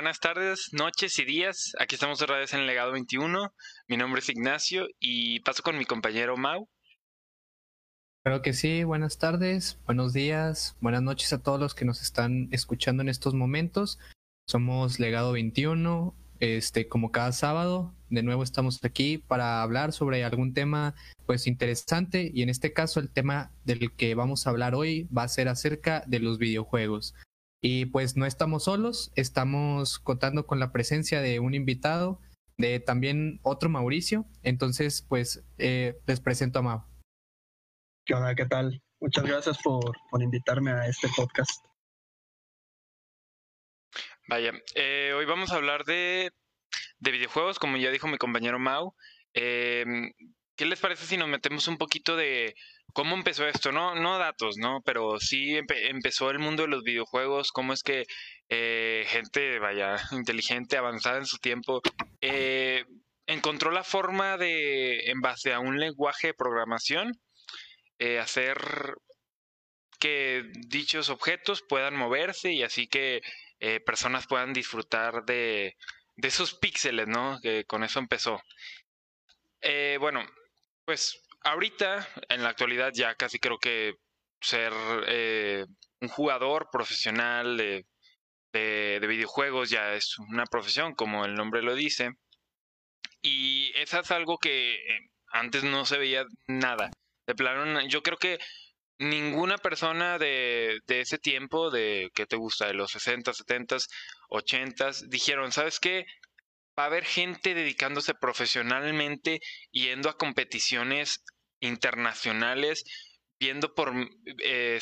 buenas tardes, noches y días. Aquí estamos otra vez en Legado 21. Mi nombre es Ignacio y paso con mi compañero Mau. Creo que sí, buenas tardes, buenos días, buenas noches a todos los que nos están escuchando en estos momentos. Somos Legado 21, este, como cada sábado, de nuevo estamos aquí para hablar sobre algún tema pues interesante y en este caso el tema del que vamos a hablar hoy va a ser acerca de los videojuegos. Y pues no estamos solos, estamos contando con la presencia de un invitado, de también otro Mauricio. Entonces, pues eh, les presento a Mau. ¿Qué onda? ¿Qué tal? Muchas gracias por, por invitarme a este podcast. Vaya, eh, hoy vamos a hablar de, de, videojuegos, como ya dijo mi compañero Mau. Eh, ¿Qué les parece si nos metemos un poquito de cómo empezó esto? No, no datos, ¿no? Pero sí empezó el mundo de los videojuegos, cómo es que eh, gente, vaya, inteligente, avanzada en su tiempo, eh, encontró la forma de, en base a un lenguaje de programación, eh, hacer que dichos objetos puedan moverse y así que personas puedan disfrutar de, de esos píxeles, ¿no? Que con eso empezó. bueno, pues ahorita, en la actualidad, ya casi creo que ser eh, un jugador profesional de, de, videojuegos ya es una profesión, como el nombre lo dice. Y eso es algo que eh, antes no se veía nada. De plano, yo creo que ninguna persona de, de ese tiempo, de que te gusta, de los 60, 70, 80, dijeron, ¿sabes qué? Va a haber gente dedicándose profesionalmente yendo a competiciones internacionales, viendo por eh,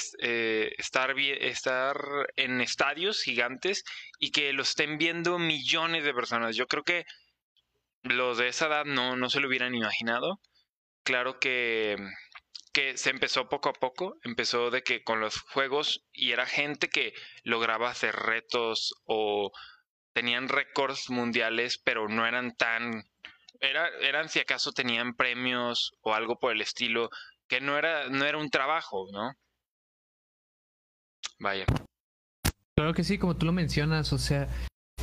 estar, estar en estadios gigantes y que lo estén viendo millones de personas. Yo creo que los de esa edad no, no se lo hubieran imaginado. Claro que, que se empezó poco a poco, empezó de que con los juegos y era gente que lograba hacer retos o tenían récords mundiales, pero no eran tan... Era, eran si acaso tenían premios o algo por el estilo, que no era, no era un trabajo, ¿no? Vaya. Claro que sí, como tú lo mencionas, o sea,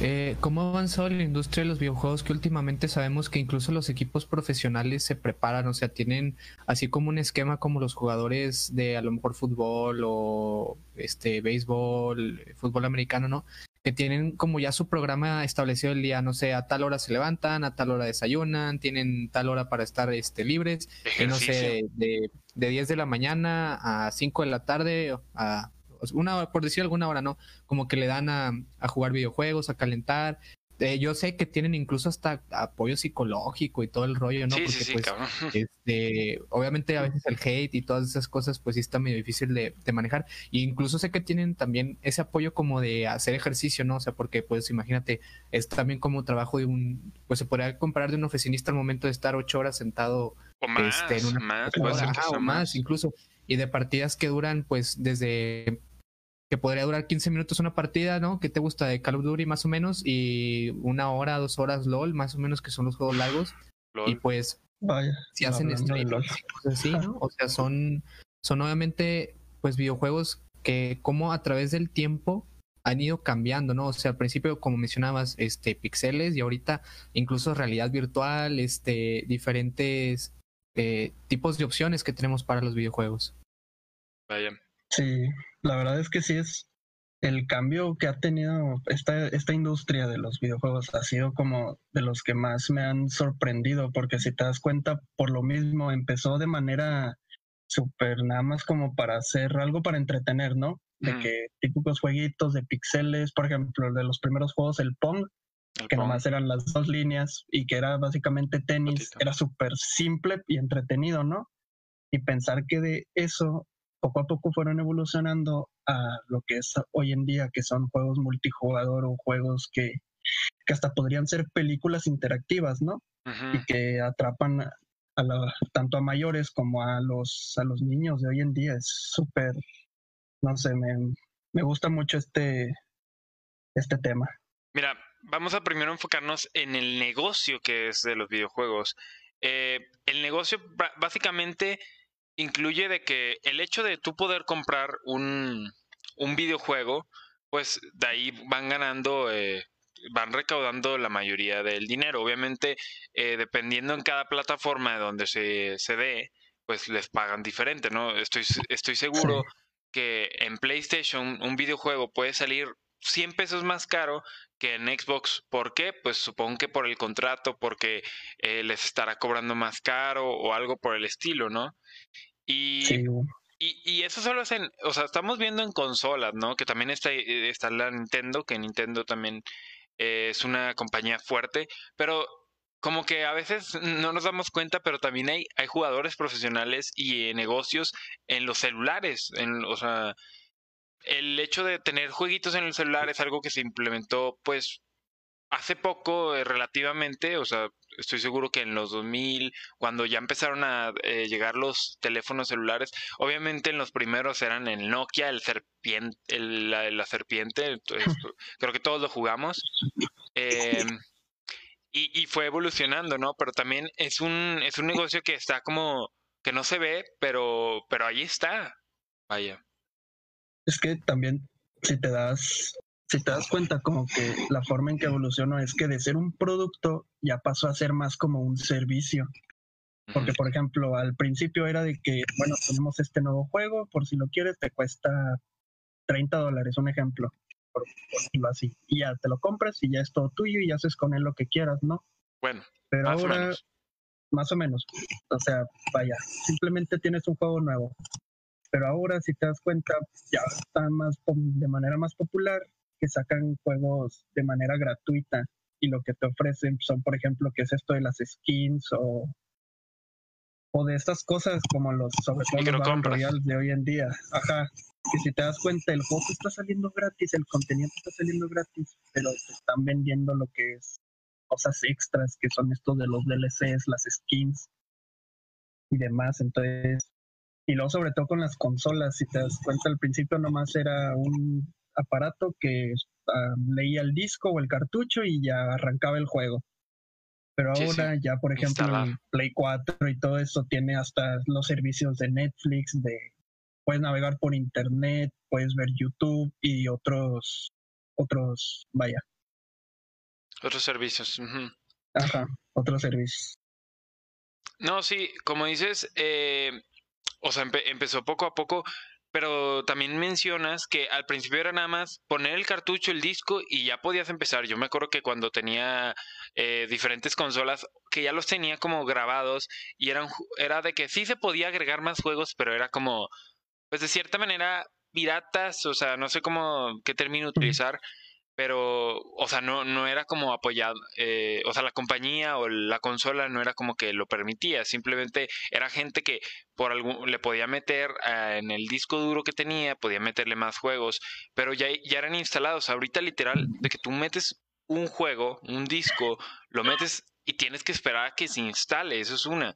eh, ¿Cómo ha avanzado la industria de los videojuegos? Que últimamente sabemos que incluso los equipos profesionales se preparan, o sea, tienen así como un esquema como los jugadores de a lo mejor fútbol o este béisbol, fútbol americano, ¿no? Que tienen como ya su programa establecido el día, no sé, a tal hora se levantan, a tal hora desayunan, tienen tal hora para estar este, libres, no sé, de, de 10 de la mañana a 5 de la tarde, a una por decir alguna hora, ¿no? Como que le dan a, a jugar videojuegos, a calentar, eh, yo sé que tienen incluso hasta apoyo psicológico y todo el rollo, ¿no? Sí, sí, pues, este, obviamente a veces el hate y todas esas cosas, pues sí está medio difícil de, manejar. Y incluso sé que tienen también ese apoyo como de hacer ejercicio, ¿no? O sea, porque pues imagínate, es también como trabajo de un, pues se podría comparar de un oficinista al momento de estar ocho horas sentado o más, este, en una más, o más incluso. Y de partidas que duran pues desde que podría durar 15 minutos una partida, ¿no? ¿Qué te gusta de Call of Duty más o menos? Y una hora, dos horas LOL, más o menos, que son los juegos largos. Y pues, si hacen stream, así, ¿no? O sea, son, son obviamente, pues, videojuegos que como a través del tiempo han ido cambiando, ¿no? O sea, al principio, como mencionabas, este, pixeles y ahorita incluso realidad virtual, este, diferentes eh, tipos de opciones que tenemos para los videojuegos. Vaya. Sí, la verdad es que sí es el cambio que ha tenido esta, esta industria de los videojuegos ha sido como de los que más me han sorprendido, porque si te das cuenta, por lo mismo empezó de manera súper nada más como para hacer algo para entretener, ¿no? De que típicos jueguitos de pixeles, por ejemplo, de los primeros juegos, el Pong, que nomás eran las dos líneas y que era básicamente tenis, era súper simple y entretenido, ¿no? Y pensar que de eso poco a poco fueron evolucionando a lo que es hoy en día, que son juegos multijugador o juegos que, que hasta podrían ser películas interactivas, ¿no? Y que atrapan a la, tanto a mayores como a los, a los niños de hoy en día. Es súper, no sé, me, me gusta mucho este, este tema. Mira, vamos a primero enfocarnos en el negocio que es de los videojuegos. Eh, el negocio básicamente incluye de que el hecho de tú poder comprar un, un videojuego, pues de ahí van ganando eh, van recaudando la mayoría del dinero. Obviamente, eh, dependiendo en cada plataforma de donde se, se dé, pues les pagan diferente, ¿no? Estoy, estoy seguro que en PlayStation un videojuego puede salir 100 pesos más caro que en Xbox. ¿Por qué? Pues supongo que por el contrato, porque eh, les estará cobrando más caro o algo por el estilo, ¿no? Y, y, y, eso solo es en, o sea, estamos viendo en consolas, ¿no? Que también está, eh, está la Nintendo, que Nintendo también eh, es una compañía fuerte, pero como que a veces no nos damos cuenta, pero también hay, hay jugadores profesionales y negocios en los celulares, en, o sea, el hecho de tener jueguitos en el celular es algo que se implementó pues hace poco eh, relativamente, o sea, estoy seguro que en los 2000, cuando ya empezaron a eh, llegar los teléfonos celulares, obviamente en los primeros eran el Nokia, el serpiente, la, serpiente, creo que todos lo jugamos. Em, y, y, fue evolucionando, ¿no? Pero también es un, es un negocio que está como, que no se ve, pero, pero ahí está. Vaya es que también si te das si te das cuenta como que la forma en que evolucionó es que de ser un producto ya pasó a ser más como un servicio. Porque, por ejemplo, al principio era de que, bueno, tenemos este nuevo juego, por si lo quieres, te cuesta 30 dólares, un ejemplo, por, decirlo así. Y ya te lo compras y ya es todo tuyo y haces con él lo que quieras, ¿no? Bueno, pero ahora, más o menos. O sea, vaya, simplemente tienes un juego nuevo pero ahora si te das cuenta ya está más de manera más popular que sacan juegos de manera gratuita y lo que te ofrecen son por ejemplo que es esto de las skins o o de estas cosas como los sobre todo los de hoy en día. Ajá. Que si te das cuenta el juego está saliendo gratis el contenido está saliendo gratis pero te están vendiendo lo que es cosas extras que son estos de los DLCs las skins y demás. Entonces y luego sobre todo con las consolas, si te das cuenta al principio nomás era un aparato que leía el disco o el cartucho y ya arrancaba el juego. Pero ahora ya, por ejemplo, el Play 4 y todo eso tiene hasta los servicios de Netflix, de puedes navegar por internet, puedes ver YouTube y otros, otros, vaya. Otros servicios. Ajá, otros servicios. No, sí, como dices, eh, o sea, empezó poco a poco, pero también mencionas que al principio era nada más poner el cartucho, el disco y ya podías empezar. Yo me acuerdo que cuando tenía eh, diferentes consolas, que ya los tenía como grabados y eran, era de que sí se podía agregar más juegos, pero era como, pues de cierta manera, piratas, o sea, no sé cómo, qué término utilizar, pero, o sea, no, no era como apoyado, eh, o sea, la compañía o la consola no era como que lo permitía, simplemente era gente que por algún, le podía meter ah, en el disco duro que tenía, podía meterle más juegos, pero ya, ya eran instalados. Ahorita literal, de que tú metes un juego, un disco, lo metes y tienes que esperar a que se instale, eso es una.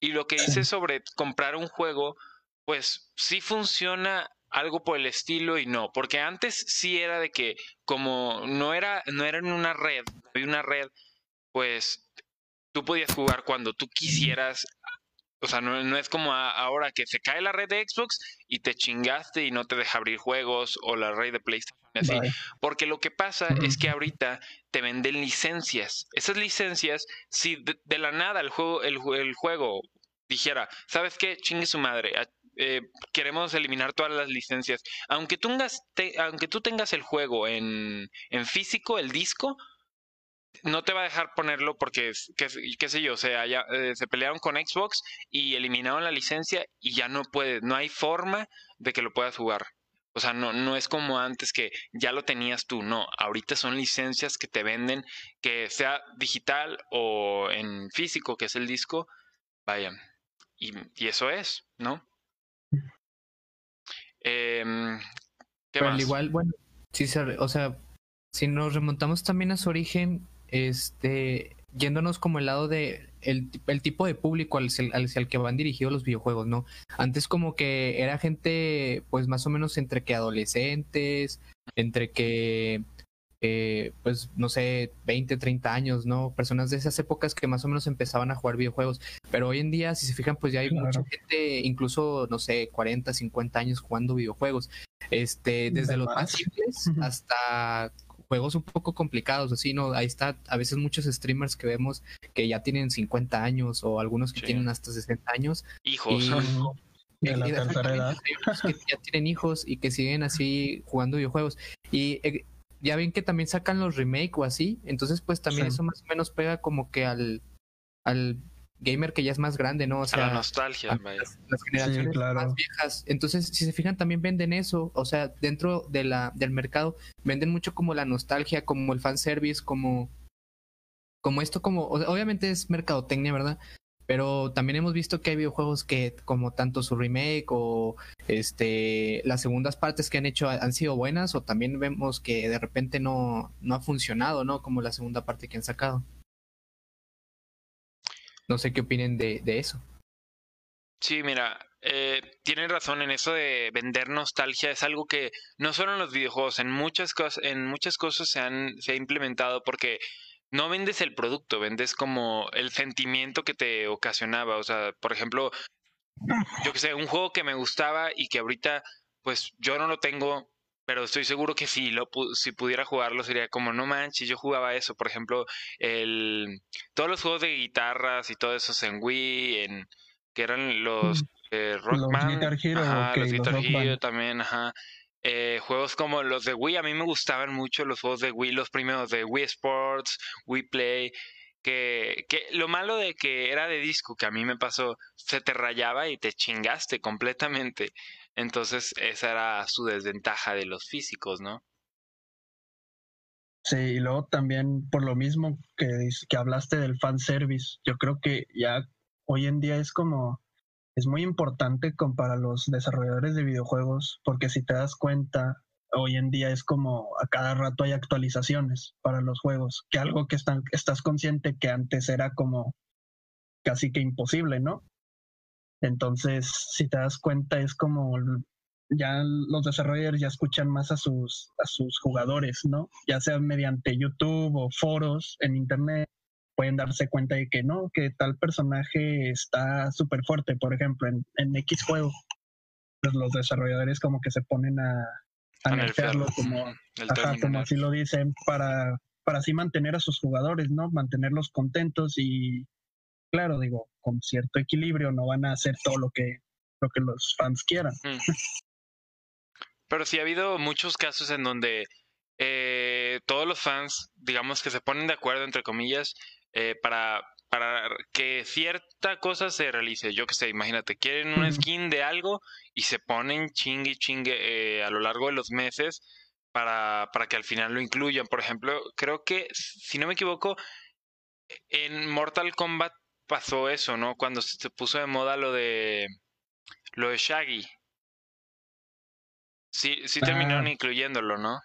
Y lo que dice sobre comprar un juego, pues sí funciona algo por el estilo y no, porque antes sí era de que como no era no era en una red, había una red, pues tú podías jugar cuando tú quisieras. O sea, no, no es como ahora que se cae la red de Xbox y te chingaste y no te deja abrir juegos o la red de PlayStation así. Porque lo que pasa es que ahorita te venden licencias. Esas licencias, si de, la nada el juego, el, el juego dijera, ¿sabes qué? Chingue su madre. Eh, queremos eliminar todas las licencias. Aunque tú tengas, aunque tú tengas el juego en, físico, el disco, no te va a dejar ponerlo porque, qué, sé yo, ya, eh, se pelearon con Xbox y eliminaron la licencia y ya no puede, no hay forma de que lo puedas jugar. O sea, no, no es como antes que ya lo tenías tú, no. Ahorita son licencias que te venden, que sea digital o en físico, que es el disco. Vaya. Y eso es, ¿no? Eh, Pero al igual, bueno, sí, o sea, si nos remontamos también a su origen, este, yéndonos como el lado de el, el tipo de público al, hacia el que van dirigidos los videojuegos, ¿no? Antes como que era gente, pues más o menos entre que adolescentes, entre que eh, pues no sé, 20, 30 años, ¿no? Personas de esas épocas que más o menos empezaban a jugar videojuegos. Pero hoy en día, si se fijan, pues ya hay mucha gente, incluso, no sé, 40, 50 años jugando videojuegos. Este, desde los más simples hasta juegos un poco complicados, así, ¿no? Ahí está, a veces muchos streamers que vemos que ya tienen 50 años o algunos que tienen hasta 60 años. Hijos. de la tercera edad. Que ya tienen hijos y que siguen así jugando videojuegos. Y eh, ya ven que también sacan los remake o así, entonces pues también eso más o menos pega como que al, al gamer que ya es más grande, ¿no? O sea, la nostalgia, las, generaciones más viejas. Entonces, si se fijan, también venden eso, o sea, dentro de la, del mercado, venden mucho como la nostalgia, como el fanservice, como, como esto, como, obviamente es mercadotecnia, ¿verdad? Pero también hemos visto que hay videojuegos que, como tanto su remake o este las segundas partes que han hecho han sido buenas, o también vemos que de repente no, no ha funcionado, ¿no? Como la segunda parte que han sacado. No sé qué opinen de, de eso. Sí, mira, eh, tienen razón en eso de vender nostalgia. Es algo que no solo en los videojuegos, en muchas cosas, en muchas cosas se han se ha implementado porque no vendes el producto, vendes como el sentimiento que te ocasionaba. O sea, por ejemplo, yo que sé, un juego que me gustaba y que ahorita, pues yo no lo tengo, pero estoy seguro que si lo si pudiera jugarlo sería como no manches, yo jugaba eso, por ejemplo, el todos los juegos de guitarras y todo eso en Wii, en que eran los eh, Rockman, los Guitar Hero, los Guitar Hero también, ajá. Eh, juegos como los de Wii, a mí me gustaban mucho los juegos de Wii, los primeros de Wii Sports, Wii Play, que, que lo malo de que era de disco, que a mí me pasó, se te rayaba y te chingaste completamente. Entonces, esa era su desventaja de los físicos, ¿no? Sí, y luego también por lo mismo que, que hablaste del fanservice, yo creo que ya hoy en día es como, es muy importante para los desarrolladores de videojuegos, porque si te das cuenta, hoy en día es como a cada rato hay actualizaciones para los juegos, que algo que están, estás consciente que antes era como casi que imposible, ¿no? Entonces, si te das cuenta, es como ya los desarrolladores ya escuchan más a sus, a sus jugadores, ¿no? Ya sea mediante YouTube o foros en Internet, pueden darse cuenta de que no, que tal personaje está súper fuerte, por ejemplo, en, en X juego. Pues los desarrolladores como que se ponen a, a nerfearlo como, como así lo dicen, para, para así mantener a sus jugadores, ¿no? Mantenerlos contentos y claro, digo, con cierto equilibrio, no van a hacer todo lo que, lo que los fans quieran. Pero sí ha habido muchos casos en donde eh, todos los fans, digamos que se ponen de acuerdo, entre comillas, eh, para, para que cierta cosa se realice. Yo que sé, imagínate, quieren una skin de algo y se ponen chingue chingue eh, a lo largo de los meses para, para que al final lo incluyan. Por ejemplo, creo que, si no me equivoco, en Mortal Kombat pasó eso, ¿no? Cuando se puso de moda lo de lo de Shaggy. Sí, sí terminaron ah. incluyéndolo, ¿no?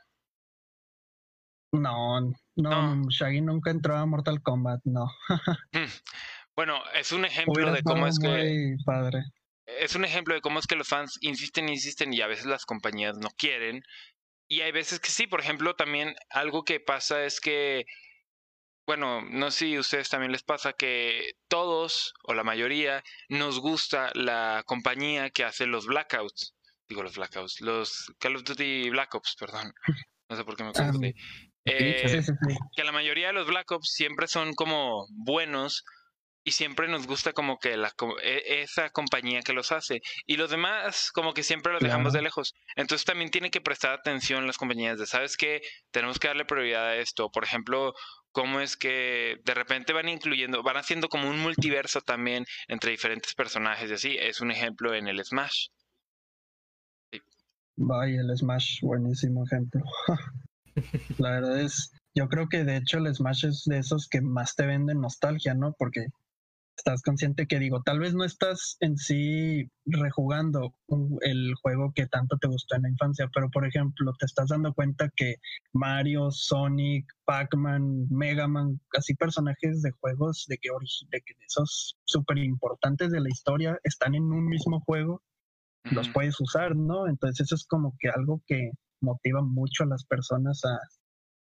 No, no, Shaggy nunca entró a Mortal Kombat, no. Hmm. bueno, es un ejemplo de cómo es que padre. es un ejemplo de cómo es que los fans insisten, insisten y a veces las compañías no quieren. Y hay veces que sí, por ejemplo, también algo que pasa es que bueno, no sé si a ustedes también les pasa que todos o la mayoría nos gusta la compañía que hace los blackouts. Digo los blackouts, los Call of Duty Black Ops, perdón. No sé por qué me confundí. Eh, que la mayoría de los Black Ops siempre son como buenos y siempre nos gusta como que la, e, esa compañía que los hace y los demás como que siempre los dejamos de lejos. Entonces también tiene que prestar atención las compañías de, ¿sabes qué? Tenemos que darle prioridad a esto. Por ejemplo, cómo es que de repente van incluyendo, van haciendo como un multiverso también entre diferentes personajes y así. Es un ejemplo en el Smash. Vaya, el Smash, buenísimo ejemplo. La verdad es, yo creo que de hecho el Smash es de esos que más te venden nostalgia, ¿no? Porque estás consciente que digo, tal vez no estás en sí rejugando el juego que tanto te gustó en la infancia, pero por ejemplo, te estás dando cuenta que Mario, Sonic, Pac-Man, Mega Man, así personajes de juegos de que, de que esos súper importantes de la historia están en un mismo juego, los puedes usar, ¿no? Entonces eso es como que algo que motiva mucho a las personas a,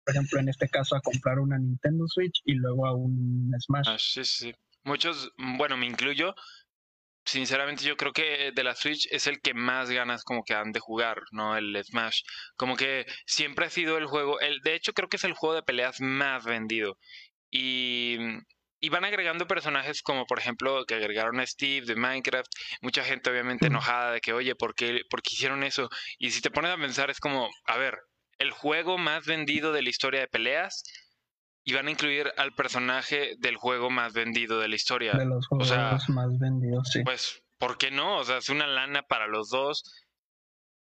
por ejemplo, en este caso, a comprar una Nintendo Switch y luego a un Smash. Ah, sí, sí muchos, mm, bueno, me incluyo, sinceramente yo creo que de la Switch es el que más ganas como que han de jugar, ¿no? El Smash. Como que siempre ha sido el juego, el, de hecho creo que es el juego de peleas más vendido. Y, y van agregando personajes como por ejemplo que agregaron a Steve de Minecraft. Mucha gente obviamente enojada de que, oye, ¿por qué, ¿por qué hicieron eso? Y si te pones a pensar es como, a ver, el juego más vendido de la historia de peleas y van a incluir al personaje del juego más vendido de la historia. De los juegos más vendidos, sí. Pues, ¿por qué no? O sea, es una lana para los dos.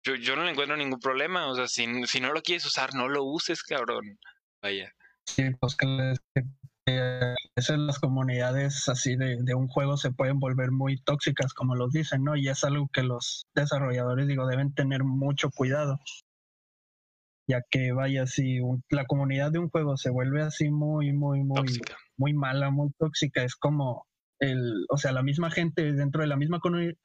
Yo, yo no le encuentro ningún problema. O sea, si, si no lo quieres usar, no lo uses, cabrón. Vaya. Sí, pues que, que las comunidades así de, de, un juego se pueden volver muy tóxicas, como los dicen, ¿no? Y es algo que los desarrolladores, digo, deben tener mucho cuidado. Ya que vaya si la comunidad de un juego se vuelve así muy muy muy muy mala muy tóxica es como el o sea la misma gente dentro de la misma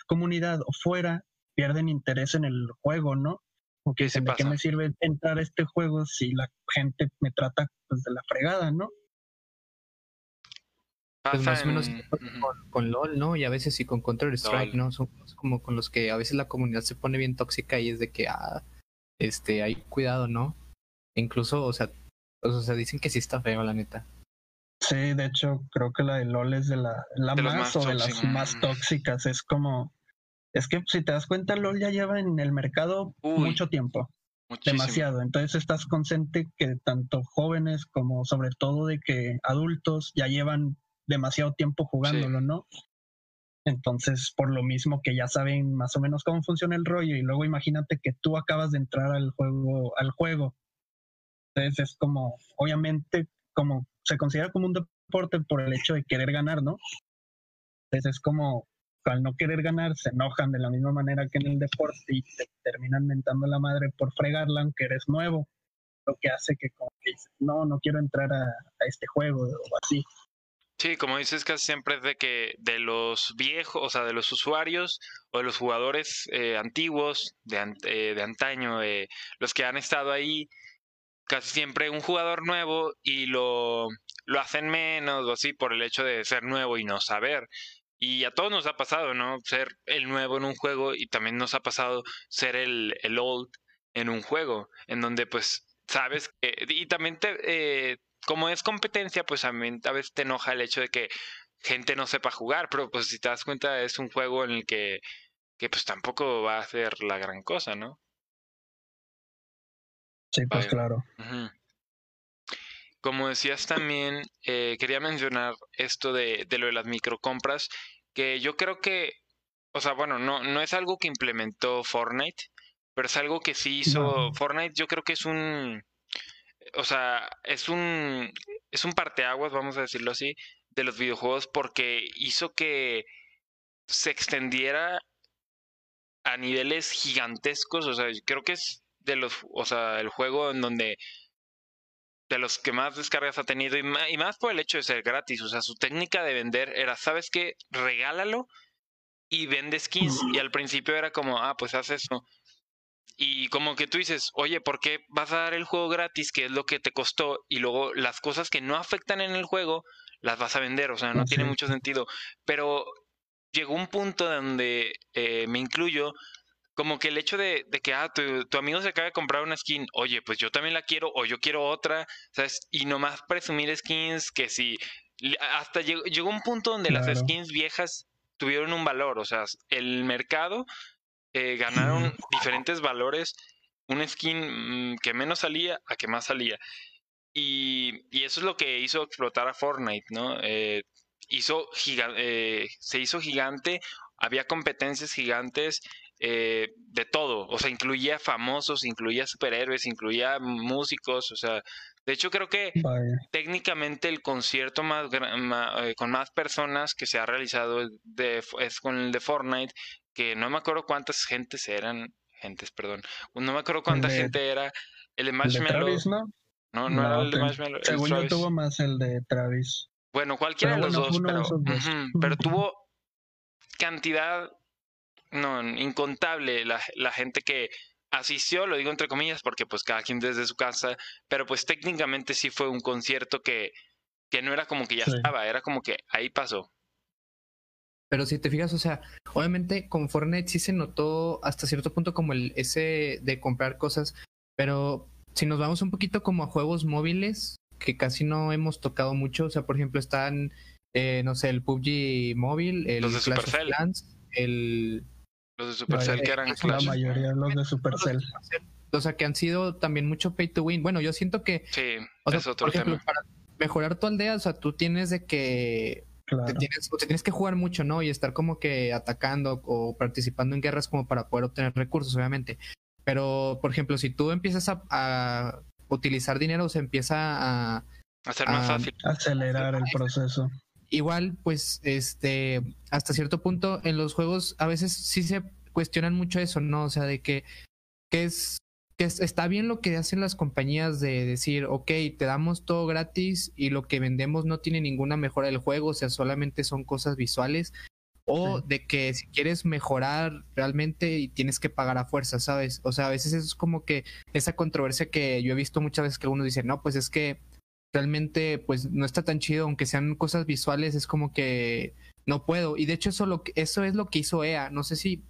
comunidad o fuera pierden interés en el juego no porque ¿Qué, ¿de qué me sirve entrar a este juego si la gente me trata pues de la fregada no pues más o menos con, LOL, ¿no? Y a veces sí con Counter Strike, ¿no? Son como con los que a veces la comunidad se pone bien tóxica y es de que, ah, este, hay cuidado, ¿no? Incluso, o sea, o sea, dicen que sí está feo, la neta. Sí, de hecho, creo que la de LOL es de la, la más, o de las más tóxicas. Es como, es que si te das cuenta, LOL ya lleva en el mercado mucho tiempo. Demasiado. Entonces estás consciente que tanto jóvenes como sobre todo de que adultos ya llevan demasiado tiempo jugándolo, ¿no? Entonces, por lo mismo que ya saben más o menos cómo funciona el rollo y luego imagínate que tú acabas de entrar al juego, al juego. Entonces es como, obviamente, como se considera como un deporte por el hecho de querer ganar, ¿no? Entonces es como, al no querer ganar, se enojan de la misma manera que en el deporte y te terminan mentando la madre por fregarla aunque eres nuevo. Lo que hace que como que dices, no, no quiero entrar a, a este juego o así. Sí, como dices, casi siempre es de que de los viejos, o sea, de los usuarios o de los jugadores eh, antiguos, de, eh, de antaño, eh, los que han estado ahí, casi siempre un jugador nuevo y lo, lo hacen menos o así por el hecho de ser nuevo y no saber. Y a todos nos ha pasado, ¿no? Ser el nuevo en un juego y también nos ha pasado ser el, el old en un juego, en donde pues sabes que... Y también te, como es competencia, pues a, mí, a veces te enoja el hecho de que gente no sepa jugar, pero pues si te das cuenta es un juego en el que, que pues tampoco va a ser la gran cosa, ¿no? Sí, pues claro. Como decías también, eh, quería mencionar esto de, de lo de las microcompras, que yo creo que, o sea, bueno, no, no es algo que implementó Fortnite, pero es algo que sí hizo Fortnite, yo creo que es un o sea, es un, es un parteaguas, vamos a decirlo así, de los videojuegos porque hizo que se extendiera a niveles gigantescos, o sea, creo que es de los, o sea, el juego en donde de los que más descargas ha tenido y más, y más por el hecho de ser gratis, o sea, su técnica de vender era, ¿sabes qué? Regálalo y vende skins. Y al principio era como, ah, pues haz eso y como que tú dices, oye, ¿por qué vas a dar el juego gratis, que es lo que te costó, y luego las cosas que no afectan en el juego las vas a vender? O sea, no tiene mucho sentido. Pero llegó un punto donde eh, me incluyo, como que el hecho de, que ah, tu, amigo se acaba de comprar una skin, oye, pues yo también la quiero, o yo quiero otra, ¿sabes? Y nomás presumir skins que si. Hasta llegó, llegó un punto donde las skins viejas tuvieron un valor, o sea, el mercado eh, ganaron diferentes valores, un skin mm, que menos salía a que más salía. Y, y, eso es lo que hizo explotar a Fortnite, ¿no? Eh, hizo eh, se hizo gigante, había competencias gigantes eh, de todo, o sea, incluía famosos, incluía superhéroes, incluía músicos, o sea, de hecho creo que técnicamente el concierto más, con más personas que se ha realizado de, es con el de Fortnite, que no me acuerdo cuántas gentes eran, gentes, perdón, no me acuerdo cuánta gente era. El de Marshmallow. Travis, ¿no? No, no, era el de Marshmallow. Según yo tuvo más el de Travis. Bueno, cualquiera de los dos, pero, pero tuvo cantidad no incontable la, la gente que asistió, lo digo entre comillas, porque pues cada quien desde su casa, pero pues técnicamente sí fue un concierto que, que no era como que ya estaba, era como que ahí pasó. Pero si te fijas, o sea, obviamente con Fortnite sí se notó hasta cierto punto como el ese de comprar cosas, pero si nos vamos un poquito como a juegos móviles, que casi no hemos tocado mucho, o sea, por ejemplo, están, eh, no sé, el PUBG móvil, el Los de Clash of Supercell. Clans, el... Los de Supercell que eran La Clash. mayoría de los de Supercell. O sea, que han sido también mucho pay to win. Bueno, yo siento que, Sí, o sea, es otro por ejemplo, tema. para mejorar tu aldea, o sea, tú tienes de que te Claro. tienes, te tienes que jugar mucho, ¿no? Y estar como que atacando o participando en guerras como para poder obtener recursos, obviamente. Pero, por ejemplo, si tú empiezas a, a utilizar dinero, se empieza a... Hacer más fácil. Acelerar el proceso. Igual, pues, este, hasta cierto punto en los juegos a veces sí se cuestionan mucho eso, ¿no? O sea, de que, que es que es- está bien lo que hacen las compañías de decir, ok, te damos todo gratis y lo que vendemos no tiene ninguna mejora del juego, o sea, solamente son cosas visuales. O Sí. de que si quieres mejorar realmente y tienes que pagar a fuerza, ¿sabes? O sea, a veces es como que esa controversia que yo he visto muchas veces que uno dice, no, pues es que realmente pues no está tan chido, aunque sean cosas visuales, es como que no puedo. Y de hecho eso, lo eso es lo que hizo EA. No sé si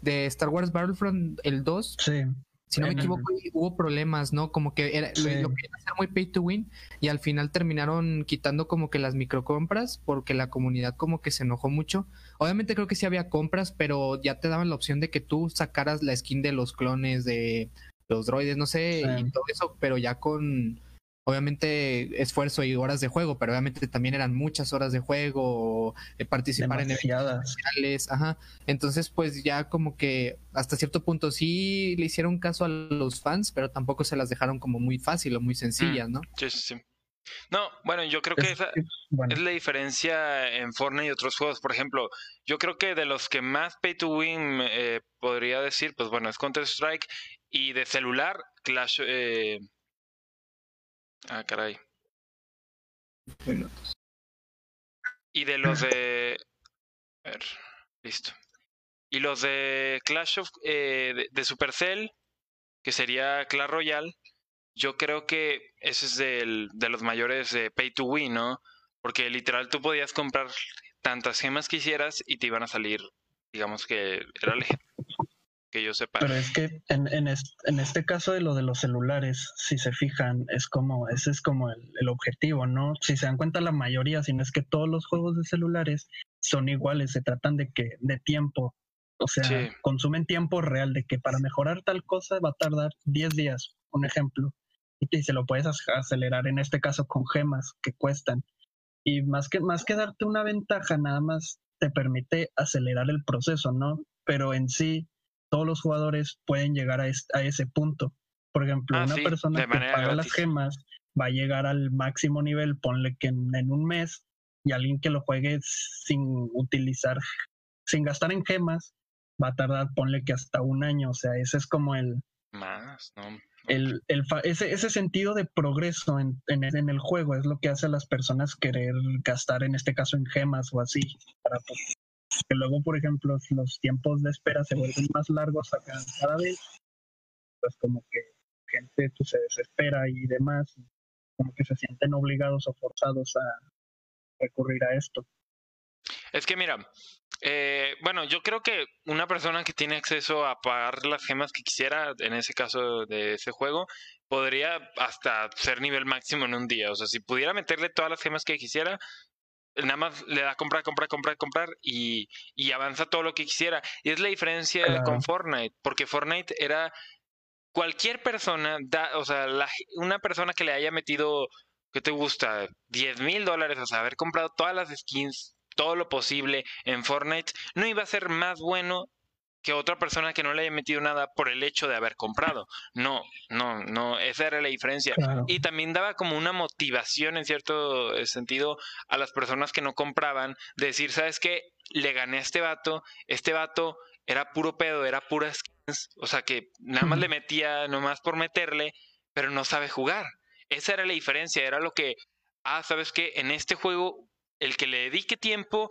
de Star Wars Battlefront el 2 Sí, si no me equivoco, hubo problemas, ¿no? Como que era, lo- Sí. lo, querían hacer muy pay to win y al final terminaron quitando como que las microcompras porque la comunidad como que se enojó mucho. Obviamente creo que sí había compras, pero ya te daban la opción de que tú sacaras la skin de los clones de los droides, no sé, Sí. y todo eso, pero ya con obviamente esfuerzo y horas de juego, pero obviamente también eran muchas horas de juego, eh, participar en eventos sociales, ajá. Entonces, pues ya como que hasta cierto punto sí le hicieron caso a los fans, pero tampoco se las dejaron como muy fácil o muy sencillas, ¿no? Sí, sí, sí. No, bueno, yo creo que Es esa bueno, es la diferencia en Fortnite y otros juegos. Por ejemplo, yo creo que de los que más pay to win eh, podría decir, pues bueno, es Counter Strike y de celular, Clash. Eh... Ah, caray. Y de los de. A ver, listo. Y los de Clash of. eh, de, de Supercell, que sería Clash Royale, yo creo que ese es del, de los mayores de Pay to Win, ¿no? Porque literal tú podías comprar tantas gemas que hicieras y te iban a salir, digamos que era. Que yo sepa. pero es que en, en, est- en este caso de lo de los celulares, si se fijan, es como, ese es como el, el objetivo, ¿no? Si se dan cuenta la mayoría, si no es que todos los juegos de celulares son iguales, se tratan de que, de tiempo. O sea, Sí. consumen tiempo real, de que para mejorar tal cosa va a tardar 10 días, un ejemplo. Y te- se lo puedes ac- acelerar en este caso con gemas que cuestan. Y más que, más que darte una ventaja, nada más te permite acelerar el proceso, ¿no? Pero en sí, todos los jugadores pueden llegar a, es- a ese punto. Por ejemplo, Ah, una sí, persona que paga las gemas va a llegar al máximo nivel, ponle que en, en un mes, y alguien que lo juegue sin utilizar, sin gastar en gemas, va a tardar, ponle que hasta un año. O sea, ese es como el, Más, ¿no? el, el fa- ese, ese sentido de progreso en, en, el- en el juego es lo que hace a las personas querer gastar, en este caso, en gemas o así. Para pues, que luego, por ejemplo, los tiempos de espera se vuelven más largos a cada, vez, pues como que gente pues, se desespera y demás, como que se sienten obligados o forzados a recurrir a esto. Es que mira, eh, bueno, yo creo que una persona que tiene acceso a pagar las gemas que quisiera, en ese caso de ese juego, podría hasta ser nivel máximo en un día. O sea, si pudiera meterle todas las gemas que quisiera, nada más le da comprar, comprar, comprar, comprar y, y avanza todo lo que quisiera. Y es la diferencia Claro. con Fortnite, porque Fortnite era cualquier persona, da, o sea, la- una persona que le haya metido, ¿qué te gusta? 10 mil dólares, o sea, haber comprado todas las skins, todo lo posible en Fortnite, no iba a ser más bueno que otra persona que no le haya metido nada por el hecho de haber comprado. No, no, no, esa era la diferencia. Claro. Y también daba como una motivación en cierto eh, sentido a las personas que no compraban, de decir, ¿sabes qué? Le gané a este vato, este vato era puro pedo, era pura skins, o sea que nada más le metía nomás por meterle, pero no sabe jugar. Esa era la diferencia, era lo que, ah, ¿sabes qué? En este juego, el que le dedique tiempo,